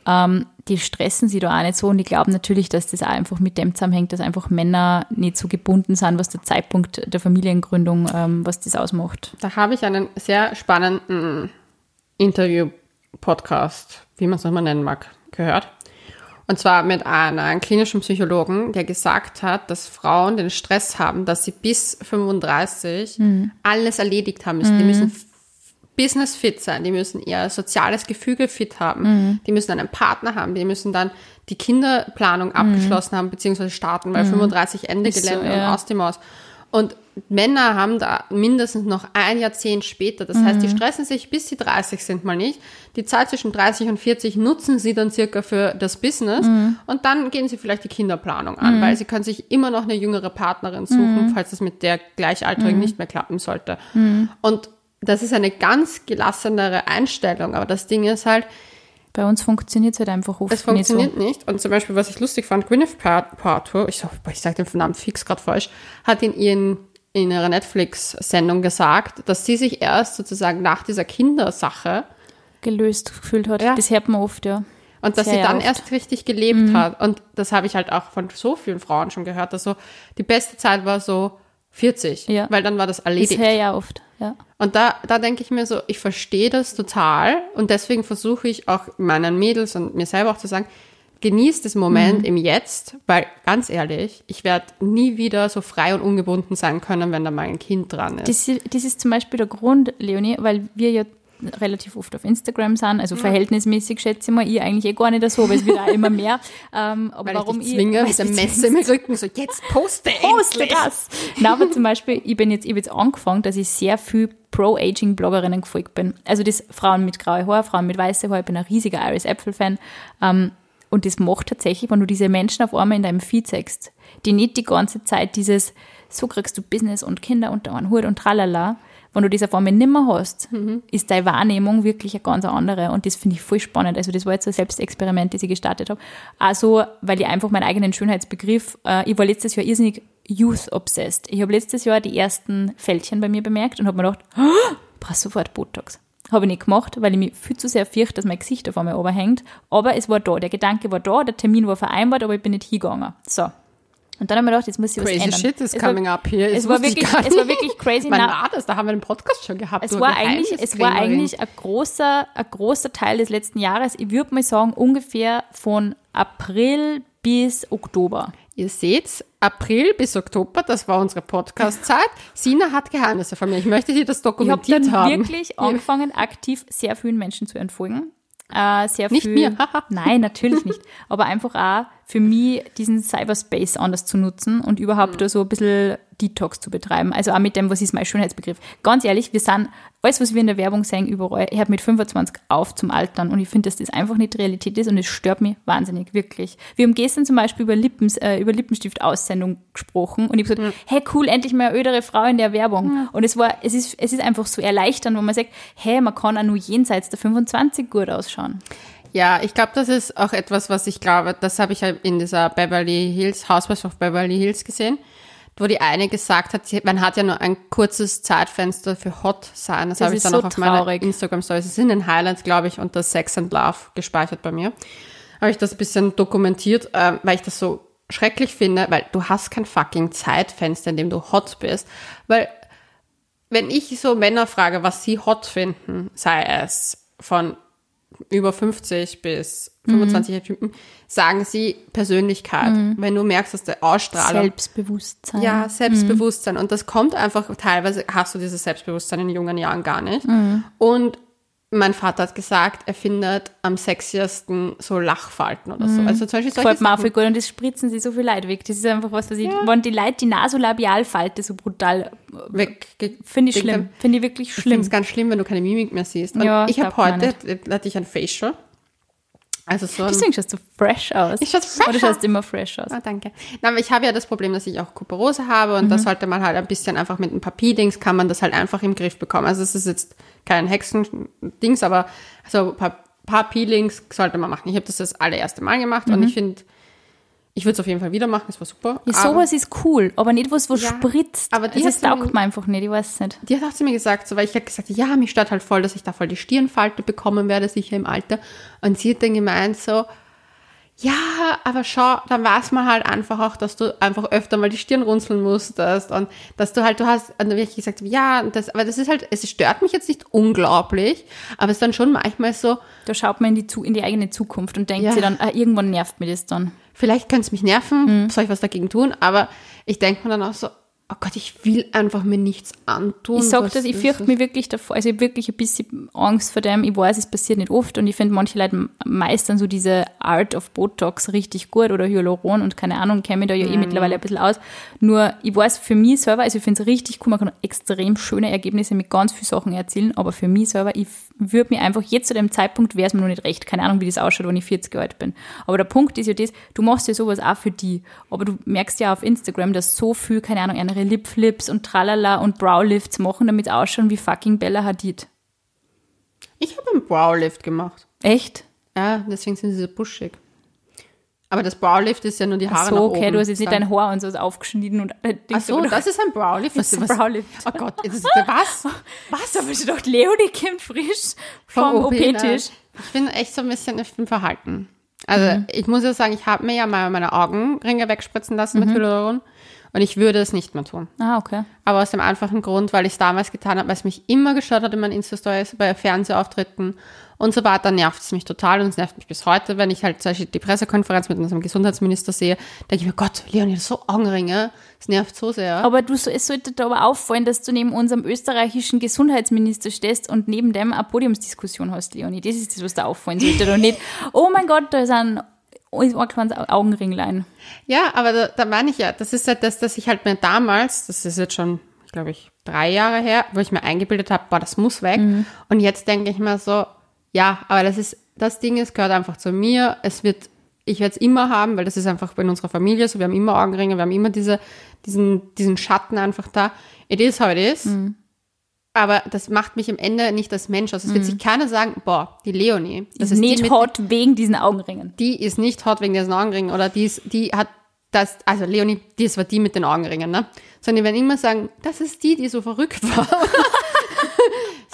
Ähm, die stressen sie da auch nicht so und ich glaube natürlich, dass das auch einfach mit dem zusammenhängt, dass einfach Männer nicht so gebunden sind, was der Zeitpunkt der Familiengründung, ähm, was das ausmacht. Da habe ich einen sehr spannenden Interview-Podcast, wie man es nochmal nennen mag, gehört. Und zwar mit einem klinischen Psychologen, der gesagt hat, dass Frauen den Stress haben, dass sie bis 35 alles erledigt haben müssen. Die müssen Business fit sein, die müssen ihr soziales Gefüge fit haben, die müssen einen Partner haben, die müssen dann die Kinderplanung abgeschlossen haben, beziehungsweise starten, weil 35 Ende Ist so, Gelände ja. und aus die Maus. Und Männer haben da mindestens noch ein Jahrzehnt später. Das heißt, die stressen sich, bis sie 30 sind, mal nicht. Die Zeit zwischen 30 und 40 nutzen sie dann circa für das Business. Und dann gehen sie vielleicht die Kinderplanung an, weil sie können sich immer noch eine jüngere Partnerin suchen, falls das mit der Gleichaltrigen nicht mehr klappen sollte. Und das ist eine ganz gelassenere Einstellung. Aber das Ding ist halt, Bei uns funktioniert es halt einfach oft es funktioniert nicht. Und zum Beispiel, was ich lustig fand, Gwyneth Paltrow, ich, sag- ich sage den Namen fix gerade falsch, hat in, ihren, in ihrer Netflix-Sendung gesagt, dass sie sich erst sozusagen nach dieser Kindersache so gelöst gefühlt hat. Ja. Das hört man oft, ja. und dass Sehr sie dann oft. Mhm. erst richtig gelebt hat. Und das habe ich halt auch von so vielen Frauen schon gehört, dass so die beste Zeit war so 40, Ja. weil dann war das Das erledigt. ich ja oft, ja. Und da, da denke ich mir so, ich verstehe das total und deswegen versuche ich auch meinen Mädels und mir selber auch zu sagen, genießt den Moment im Jetzt, weil ganz ehrlich, ich werde nie wieder so frei und ungebunden sein können, wenn da mal ein Kind dran ist. Das, ist- das ist zum Beispiel der Grund, Leonie, weil wir ja relativ oft auf Instagram sind, also verhältnismäßig schätze ich mal, ich eigentlich eh gar nicht so, aber es wird auch immer mehr. Ähm, aber weil warum ich zwinge weil mit dem du Messer im Rücken, so jetzt poste poste endlich. das. Nein, aber zum Beispiel, ich bin jetzt, ich habe jetzt angefangen, dass ich sehr viel Pro-Aging-Bloggerinnen gefolgt bin. Also das Frauen mit grauem Haar, Frauen mit weißem Haar, ich bin ein riesiger Iris Apfel-Fan. Ähm, und das macht tatsächlich, wenn du diese Menschen auf einmal in deinem Feed zeigst, die nicht die ganze Zeit dieses, so kriegst du Business und Kinder unter einen Hut und tralala, wenn du auf einmal nimmer hast, ist deine Wahrnehmung wirklich eine ganz andere. Und das finde ich voll spannend. Also das war jetzt so ein Selbstexperiment, das ich gestartet habe. Also, weil ich einfach meinen eigenen Schönheitsbegriff, äh, ich war letztes Jahr irrsinnig youth-obsessed. Ich habe letztes Jahr die ersten Fältchen bei mir bemerkt und habe mir gedacht, oh, brauchst sofort Botox. Habe ich nicht gemacht, weil ich mich viel zu sehr fürchte, dass mein Gesicht auf einmal überhängt. Aber es war da, der Gedanke war da, der Termin war vereinbart, aber ich bin nicht hingegangen. So. Und dann habe ich mir gedacht, jetzt muss ich was Crazy ändern. shit is Es coming war, up here. Es war, ich wirklich, es war wirklich crazy. Wann war das? Da haben wir den Podcast schon gehabt. es war eigentlich, es war eigentlich ein großer, ein großer Teil des letzten Jahres. Ich würde mal sagen, ungefähr von April bis Oktober. Ihr seht, April bis Oktober, das war unsere Podcast-Zeit. Sina hat Geheimnisse von mir. Ich möchte dir das Ich habe dokumentiert dann haben. wirklich angefangen, aktiv sehr vielen Menschen zu entfolgen. Äh, sehr Nicht viel, mir, haha. Nein, natürlich nicht. Aber einfach auch für mich diesen Cyberspace anders zu nutzen und Mhm. überhaupt da so ein bisschen Detox zu betreiben. Also auch mit dem, was ist mein Schönheitsbegriff. Ganz ehrlich, wir sind, alles, was wir in der Werbung sehen, überall, hört mit 25 auf zum Altern. Und ich finde, dass das einfach nicht Realität ist und es stört mich wahnsinnig, wirklich. Wir haben gestern zum Beispiel über, Lippens, äh, über Lippenstift-Aussendung gesprochen und ich habe gesagt, mhm. hey cool, endlich mal eine ödere Frau in der Werbung. Mhm. Und es war, es ist, es ist einfach so erleichternd, wo man sagt, hey, man kann auch nur jenseits der 25 gut ausschauen. Ja, ich glaube, das ist auch etwas, was ich glaube, das habe ich in dieser Beverly Hills, Housewives of Beverly Hills gesehen, wo die eine gesagt hat, man hat ja nur ein kurzes Zeitfenster für Hot sein. Das, das habe ich dann so auch auf traurig. meiner Instagram Story. Es sind in Highlands, glaube ich, unter Sex and Love gespeichert bei mir. Habe ich das ein bisschen dokumentiert, äh, weil ich das so schrecklich finde, weil du hast kein fucking Zeitfenster, in dem du hot bist. Weil wenn ich so Männer frage, was sie hot finden, sei es von über 50 bis 25 mhm. Typen, sagen sie Persönlichkeit. Mhm. Wenn du merkst, dass der Ausstrahlung. Selbstbewusstsein. Ja, Selbstbewusstsein. Mhm. Und das kommt einfach, teilweise hast du dieses Selbstbewusstsein in jungen Jahren gar nicht. Mhm. Und mein Vater hat gesagt, er findet am sexiesten so Lachfalten oder so. Mhm. Also zum Beispiel solche Fällt mir auch gut und das spritzen sie so viel Leid weg. Das ist einfach was, was ich, ja. wenn die Leute die Nasolabialfalte so brutal weg, finde ich schlimm. Finde ich wirklich schlimm. Ich finde es ganz schlimm, wenn du keine Mimik mehr siehst. Und ja, ich habe heute, hatte ich ein Facial also so Deswegen schaust du fresh aus. Ich schaue fresh Oder schaust immer fresh aus. Ah, danke. Na, aber ich habe ja das Problem, dass ich auch Kuperose habe und mhm. da sollte man halt ein bisschen einfach mit ein paar Peelings kann man das halt einfach im Griff bekommen. Also es ist jetzt kein Hexendings, aber so ein paar, paar Peelings sollte man machen. Ich habe das das allererste Mal gemacht mhm. und ich finde, ich würde es auf jeden Fall wieder machen, es war super. Ja, sowas ist cool, aber nicht was, was ja, spritzt. Aber die das taugt mir einfach nicht, ich weiß nicht. Die hat auch zu mir gesagt, so, weil ich hätte gesagt, ja, mich stört halt voll, dass ich da voll die Stirnfalte bekommen werde, sicher im Alter. Und sie hat dann gemeint so, ja, aber schau, dann weiß man halt einfach auch, dass du einfach öfter mal die Stirn runzeln musstest und dass du halt, du hast, und habe ich gesagt, ja, das, aber das ist halt, es stört mich jetzt nicht unglaublich, aber es ist dann schon manchmal so. Da schaut man in die, in die eigene Zukunft und denkt ja. sich dann, ah, irgendwann nervt mir das dann vielleicht könnte es mich nerven, mhm. soll ich was dagegen tun? Aber ich denke mir dann auch so, oh Gott, ich will einfach mir nichts antun. Ich sag das, ich fürchte mich wirklich davor, also ich habe wirklich ein bisschen Angst vor dem. Ich weiß, es passiert nicht oft und ich finde, manche Leute meistern so diese Art of Botox richtig gut oder Hyaluron und keine Ahnung, kenne mich da ja eh mhm. mittlerweile ein bisschen aus. Nur, ich weiß für mich selber, also ich finde es richtig cool, man kann extrem schöne Ergebnisse mit ganz vielen Sachen erzielen, aber für mich selber, ich würde mir einfach jetzt zu dem Zeitpunkt wäre es mir noch nicht recht. Keine Ahnung, wie das ausschaut, wenn ich 40 Jahre alt bin. Aber der Punkt ist ja das, du machst ja sowas auch für die. Aber du merkst ja auf Instagram, dass so viel, keine Ahnung, andere Lipflips und Tralala und Browlifts machen, damit ausschauen wie fucking Bella Hadid. Ich habe einen Browlift gemacht. Echt? Ja, deswegen sind sie so buschig. Aber das Browlift ist ja nur die Haare Ach so, okay, oben. du hast jetzt nicht dein Haar und so aufgeschnitten und Ach so, das ist ein Browlift. Was, ist ein Browlift? Oh Gott, ist, was? Was? Da bist du doch Leonie kommt frisch vom, OP-Tisch. ich bin echt so ein bisschen, ich bin verhalten. Also mhm. ich muss ja sagen, ich habe mir ja mal meine Augenringe wegspritzen lassen mhm. mit Hyaluron und ich würde es nicht mehr tun. Ah, okay. Aber aus dem einfachen Grund, weil ich es damals getan habe, weil es mich immer gestört hat in meinen Insta-Stories, bei Fernsehauftritten und so weiter, nervt es mich total und es nervt mich bis heute, wenn ich halt zum Beispiel die Pressekonferenz mit unserem Gesundheitsminister sehe, denke ich mir, Gott, Leonie, so Augenringe, es nervt so sehr. Aber du, es sollte dir aber auffallen, dass du neben unserem österreichischen Gesundheitsminister stehst und neben dem eine Podiumsdiskussion hast, Leonie. Das ist das, was da auffallen sollte und nicht, oh mein Gott, da ist ein Augenringlein. Ja, aber da, da meine ich ja, das ist halt das, dass ich halt mir damals, das ist jetzt schon, glaube ich, drei Jahre her, wo ich mir eingebildet habe, boah, das muss weg. Mhm. Und jetzt denke ich mir so, ja, aber das ist, das Ding ist, gehört einfach zu mir. Es wird, ich werde es immer haben, weil das ist einfach in unserer Familie so. Wir haben immer Augenringe, wir haben immer diese, diesen, diesen Schatten einfach da. It is how it is. Mhm. Aber das macht mich am Ende nicht als Mensch aus. Es wird mhm. sich keiner sagen, boah, die Leonie. Das ist, ist nicht die hot wegen diesen Augenringen. Die ist nicht hot wegen diesen Augenringen. Oder die, ist, die hat das, also Leonie, das war die mit den Augenringen, ne? Sondern die werden immer sagen, das ist die, die so verrückt war.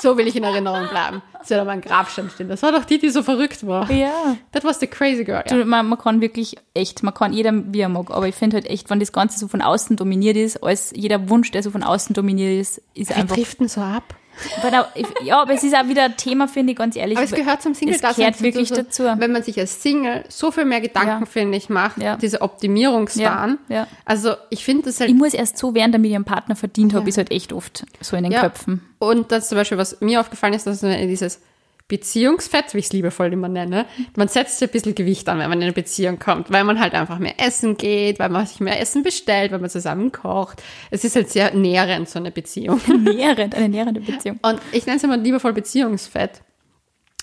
so will ich in Erinnerung bleiben. Das wird aber ein Grabstein stehen. Das war doch die, die so verrückt war. Ja. That was the crazy girl. Ja. Du, man, man, kann wirklich echt, man kann jeder, wie er mag, aber ich finde halt echt, wenn das Ganze so von außen dominiert ist, als jeder Wunsch, der so von außen dominiert ist, ist Wir einfach. Wir driften so ab. Aber ja, aber es ist auch wieder ein Thema, finde ich, ganz ehrlich. Aber es gehört zum single Es gehört wirklich so, dazu. Wenn man sich als Single so viel mehr Gedanken, ja. finde ich, macht, ja. diese Optimierungswahn. Ja. ja. Also ich finde das halt... Ich muss erst so werden, damit ich einen Partner verdient habe, ist halt echt oft so in den Köpfen. Und das zum Beispiel, was mir aufgefallen ist, dass dieses Beziehungsfett, wie ich es liebevoll immer nenne. Man setzt sich ein bisschen Gewicht an, wenn man in eine Beziehung kommt, weil man halt einfach mehr essen geht, weil man sich mehr Essen bestellt, weil man zusammen kocht. Es ist halt sehr nährend, so eine Beziehung. Nährend, eine nährende Beziehung. Und ich nenne es immer liebevoll Beziehungsfett.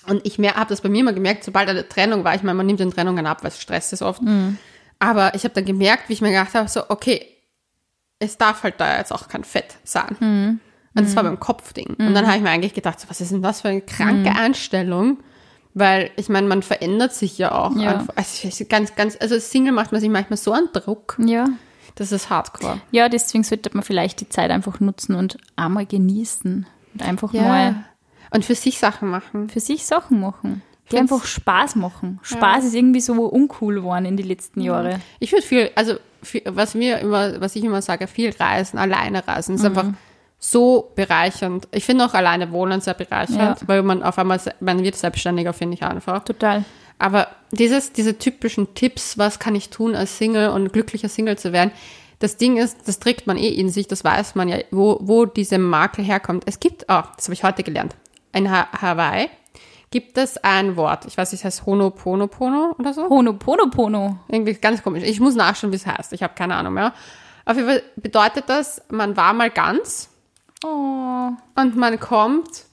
Und ich habe das bei mir immer gemerkt, sobald eine Trennung war, ich meine, man nimmt den Trennungen ab, weil es Stress ist oft. Aber ich habe dann gemerkt, wie ich mir gedacht habe, so, okay, es darf halt da jetzt auch kein Fett sein. Und das war beim Kopfding. Und dann habe ich mir eigentlich gedacht, so, was ist denn das für eine kranke Einstellung? Weil ich meine, man verändert sich ja auch. Ja. Also, ganz, ganz, also als Single macht man sich manchmal so einen Druck. Ja. Das ist hardcore. Ja, deswegen sollte man vielleicht die Zeit einfach nutzen und einmal genießen. Und einfach mal Und für sich Sachen machen. für sich Sachen machen. Die find's- einfach Spaß machen. Spaß ist irgendwie so uncool geworden in die letzten Jahre. Ich würde viel, also viel, was mir immer, was ich immer sage, viel reisen, alleine reisen, ist einfach so bereichernd. Ich finde auch alleine wohnen sehr bereichernd, Ja. weil man auf einmal, man wird selbstständiger, finde ich einfach. Total. Aber dieses, diese typischen Tipps, was kann ich tun als Single und glücklicher Single zu werden, das Ding ist, das trägt man eh in sich, das weiß man ja, wo, wo diese Makel herkommt. Es gibt, oh, das habe ich heute gelernt, in ha Hawaii gibt es ein Wort, ich weiß nicht, es heißt Honoponopono oder so. Honoponopono. Irgendwie ganz komisch. Ich muss nachschauen, wie es heißt. Ich habe keine Ahnung mehr. Auf jeden Fall bedeutet das, man war mal ganz Oh. und man kommt,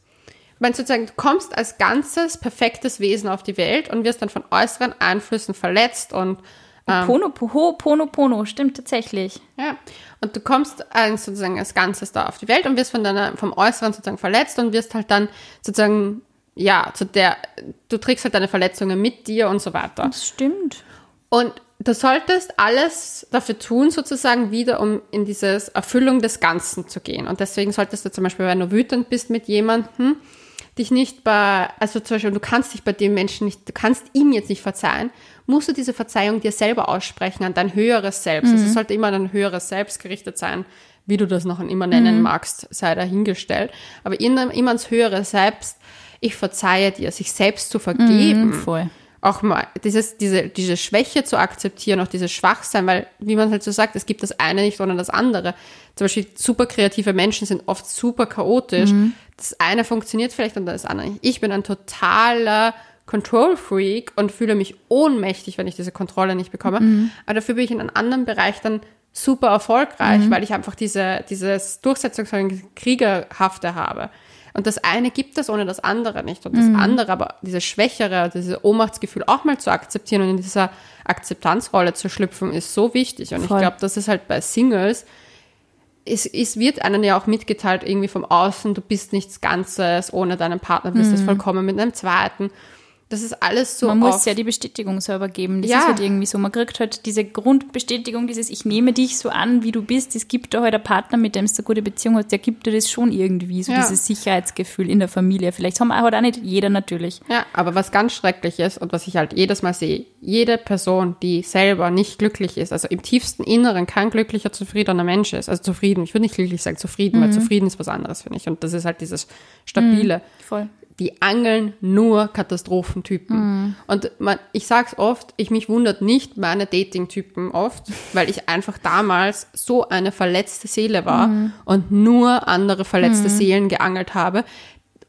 man sozusagen, du kommst als ganzes, perfektes Wesen auf die Welt und wirst dann von äußeren Einflüssen verletzt und Pono, ho, Pono, Pono, stimmt tatsächlich. ja, und du kommst als, sozusagen als Ganzes da auf die Welt und wirst von deiner, vom Äußeren sozusagen verletzt und wirst halt dann sozusagen, ja, zu der, du trägst halt deine Verletzungen mit dir und so weiter. Das stimmt. Und du solltest alles dafür tun, sozusagen wieder, um in dieses Erfüllung des Ganzen zu gehen. Und deswegen solltest du zum Beispiel, wenn du wütend bist mit jemandem, dich nicht bei, also zum Beispiel, du kannst dich bei dem Menschen nicht, du kannst ihm jetzt nicht verzeihen, musst du diese Verzeihung dir selber aussprechen, an dein höheres Selbst. Also es sollte immer an ein höheres Selbst gerichtet sein, wie du das noch immer nennen magst, sei dahingestellt. Aber immer, immer ans höhere Selbst, ich verzeihe dir, sich selbst zu vergeben Voll. Auch mal dieses, diese, diese Schwäche zu akzeptieren, auch dieses Schwachsein, weil, wie man halt so sagt, es gibt das eine nicht ohne das andere. Zum Beispiel super kreative Menschen sind oft super chaotisch. Das eine funktioniert vielleicht und das andere nicht. Ich bin ein totaler Control-Freak und fühle mich ohnmächtig, wenn ich diese Kontrolle nicht bekomme. Aber dafür bin ich in einem anderen Bereich dann super erfolgreich, weil ich einfach diese, dieses Durchsetzungs- Kriegerhafte habe. Und das eine gibt es ohne das andere nicht. Und das andere, aber diese Schwächere, dieses Ohnmachtsgefühl auch mal zu akzeptieren und in dieser Akzeptanzrolle zu schlüpfen, ist so wichtig. Und Voll. ich glaube, das ist halt bei Singles, es, es wird einem ja auch mitgeteilt, irgendwie vom Außen, du bist nichts Ganzes, ohne deinen Partner bist es vollkommen mit einem zweiten. Das ist alles so Man muss ja die Bestätigung selber geben. Das Ja. ist halt irgendwie so. Man kriegt halt diese Grundbestätigung, dieses Ich nehme dich so an, wie du bist. Es gibt da halt einen Partner, mit dem du eine gute Beziehung hast, der gibt dir das schon irgendwie, so Ja. dieses Sicherheitsgefühl in der Familie. Vielleicht haben halt auch nicht jeder natürlich. Ja, aber was ganz schrecklich ist und was ich halt jedes Mal sehe, jede Person, die selber nicht glücklich ist, also im tiefsten Inneren kein glücklicher, zufriedener Mensch ist, also zufrieden, ich würde nicht glücklich sagen, zufrieden, weil zufrieden ist was anderes, finde ich. Und das ist halt dieses Stabile. Voll. Die angeln nur Katastrophentypen. Und man, ich sag's oft, ich mich wundert nicht meine Dating-Typen oft, weil ich einfach damals so eine verletzte Seele war und nur andere verletzte Seelen geangelt habe,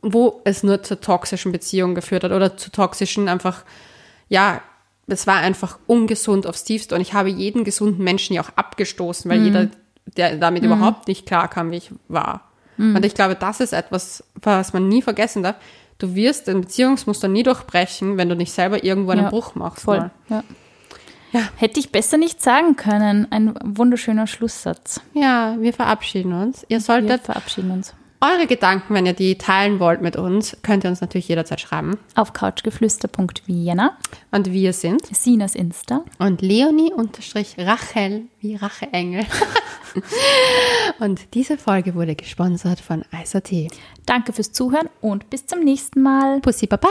wo es nur zur toxischen Beziehung geführt hat oder zu toxischen einfach, ja, es war einfach ungesund aufs Tiefste. Und ich habe jeden gesunden Menschen ja auch abgestoßen, weil jeder, der damit überhaupt nicht klar kam, wie ich war. Und ich glaube, das ist etwas, was man nie vergessen darf. Du wirst ein Beziehungsmuster nie durchbrechen, wenn du nicht selber irgendwo einen Ja, Bruch machst. Voll. Mal. Ja. Ja. Hätte ich besser nicht sagen können. Ein wunderschöner Schlusssatz. Ja, wir verabschieden uns. Ihr Wir solltet verabschieden uns. Eure Gedanken, wenn ihr die teilen wollt mit uns, könnt ihr uns natürlich jederzeit schreiben. Auf couchgeflüster.vienna, Und wir sind Sinas Insta. und Leonie unterstrich Rachel wie Racheengel. und diese Folge wurde gesponsert von Tee. Danke fürs Zuhören und bis zum nächsten Mal. Pussy Baba!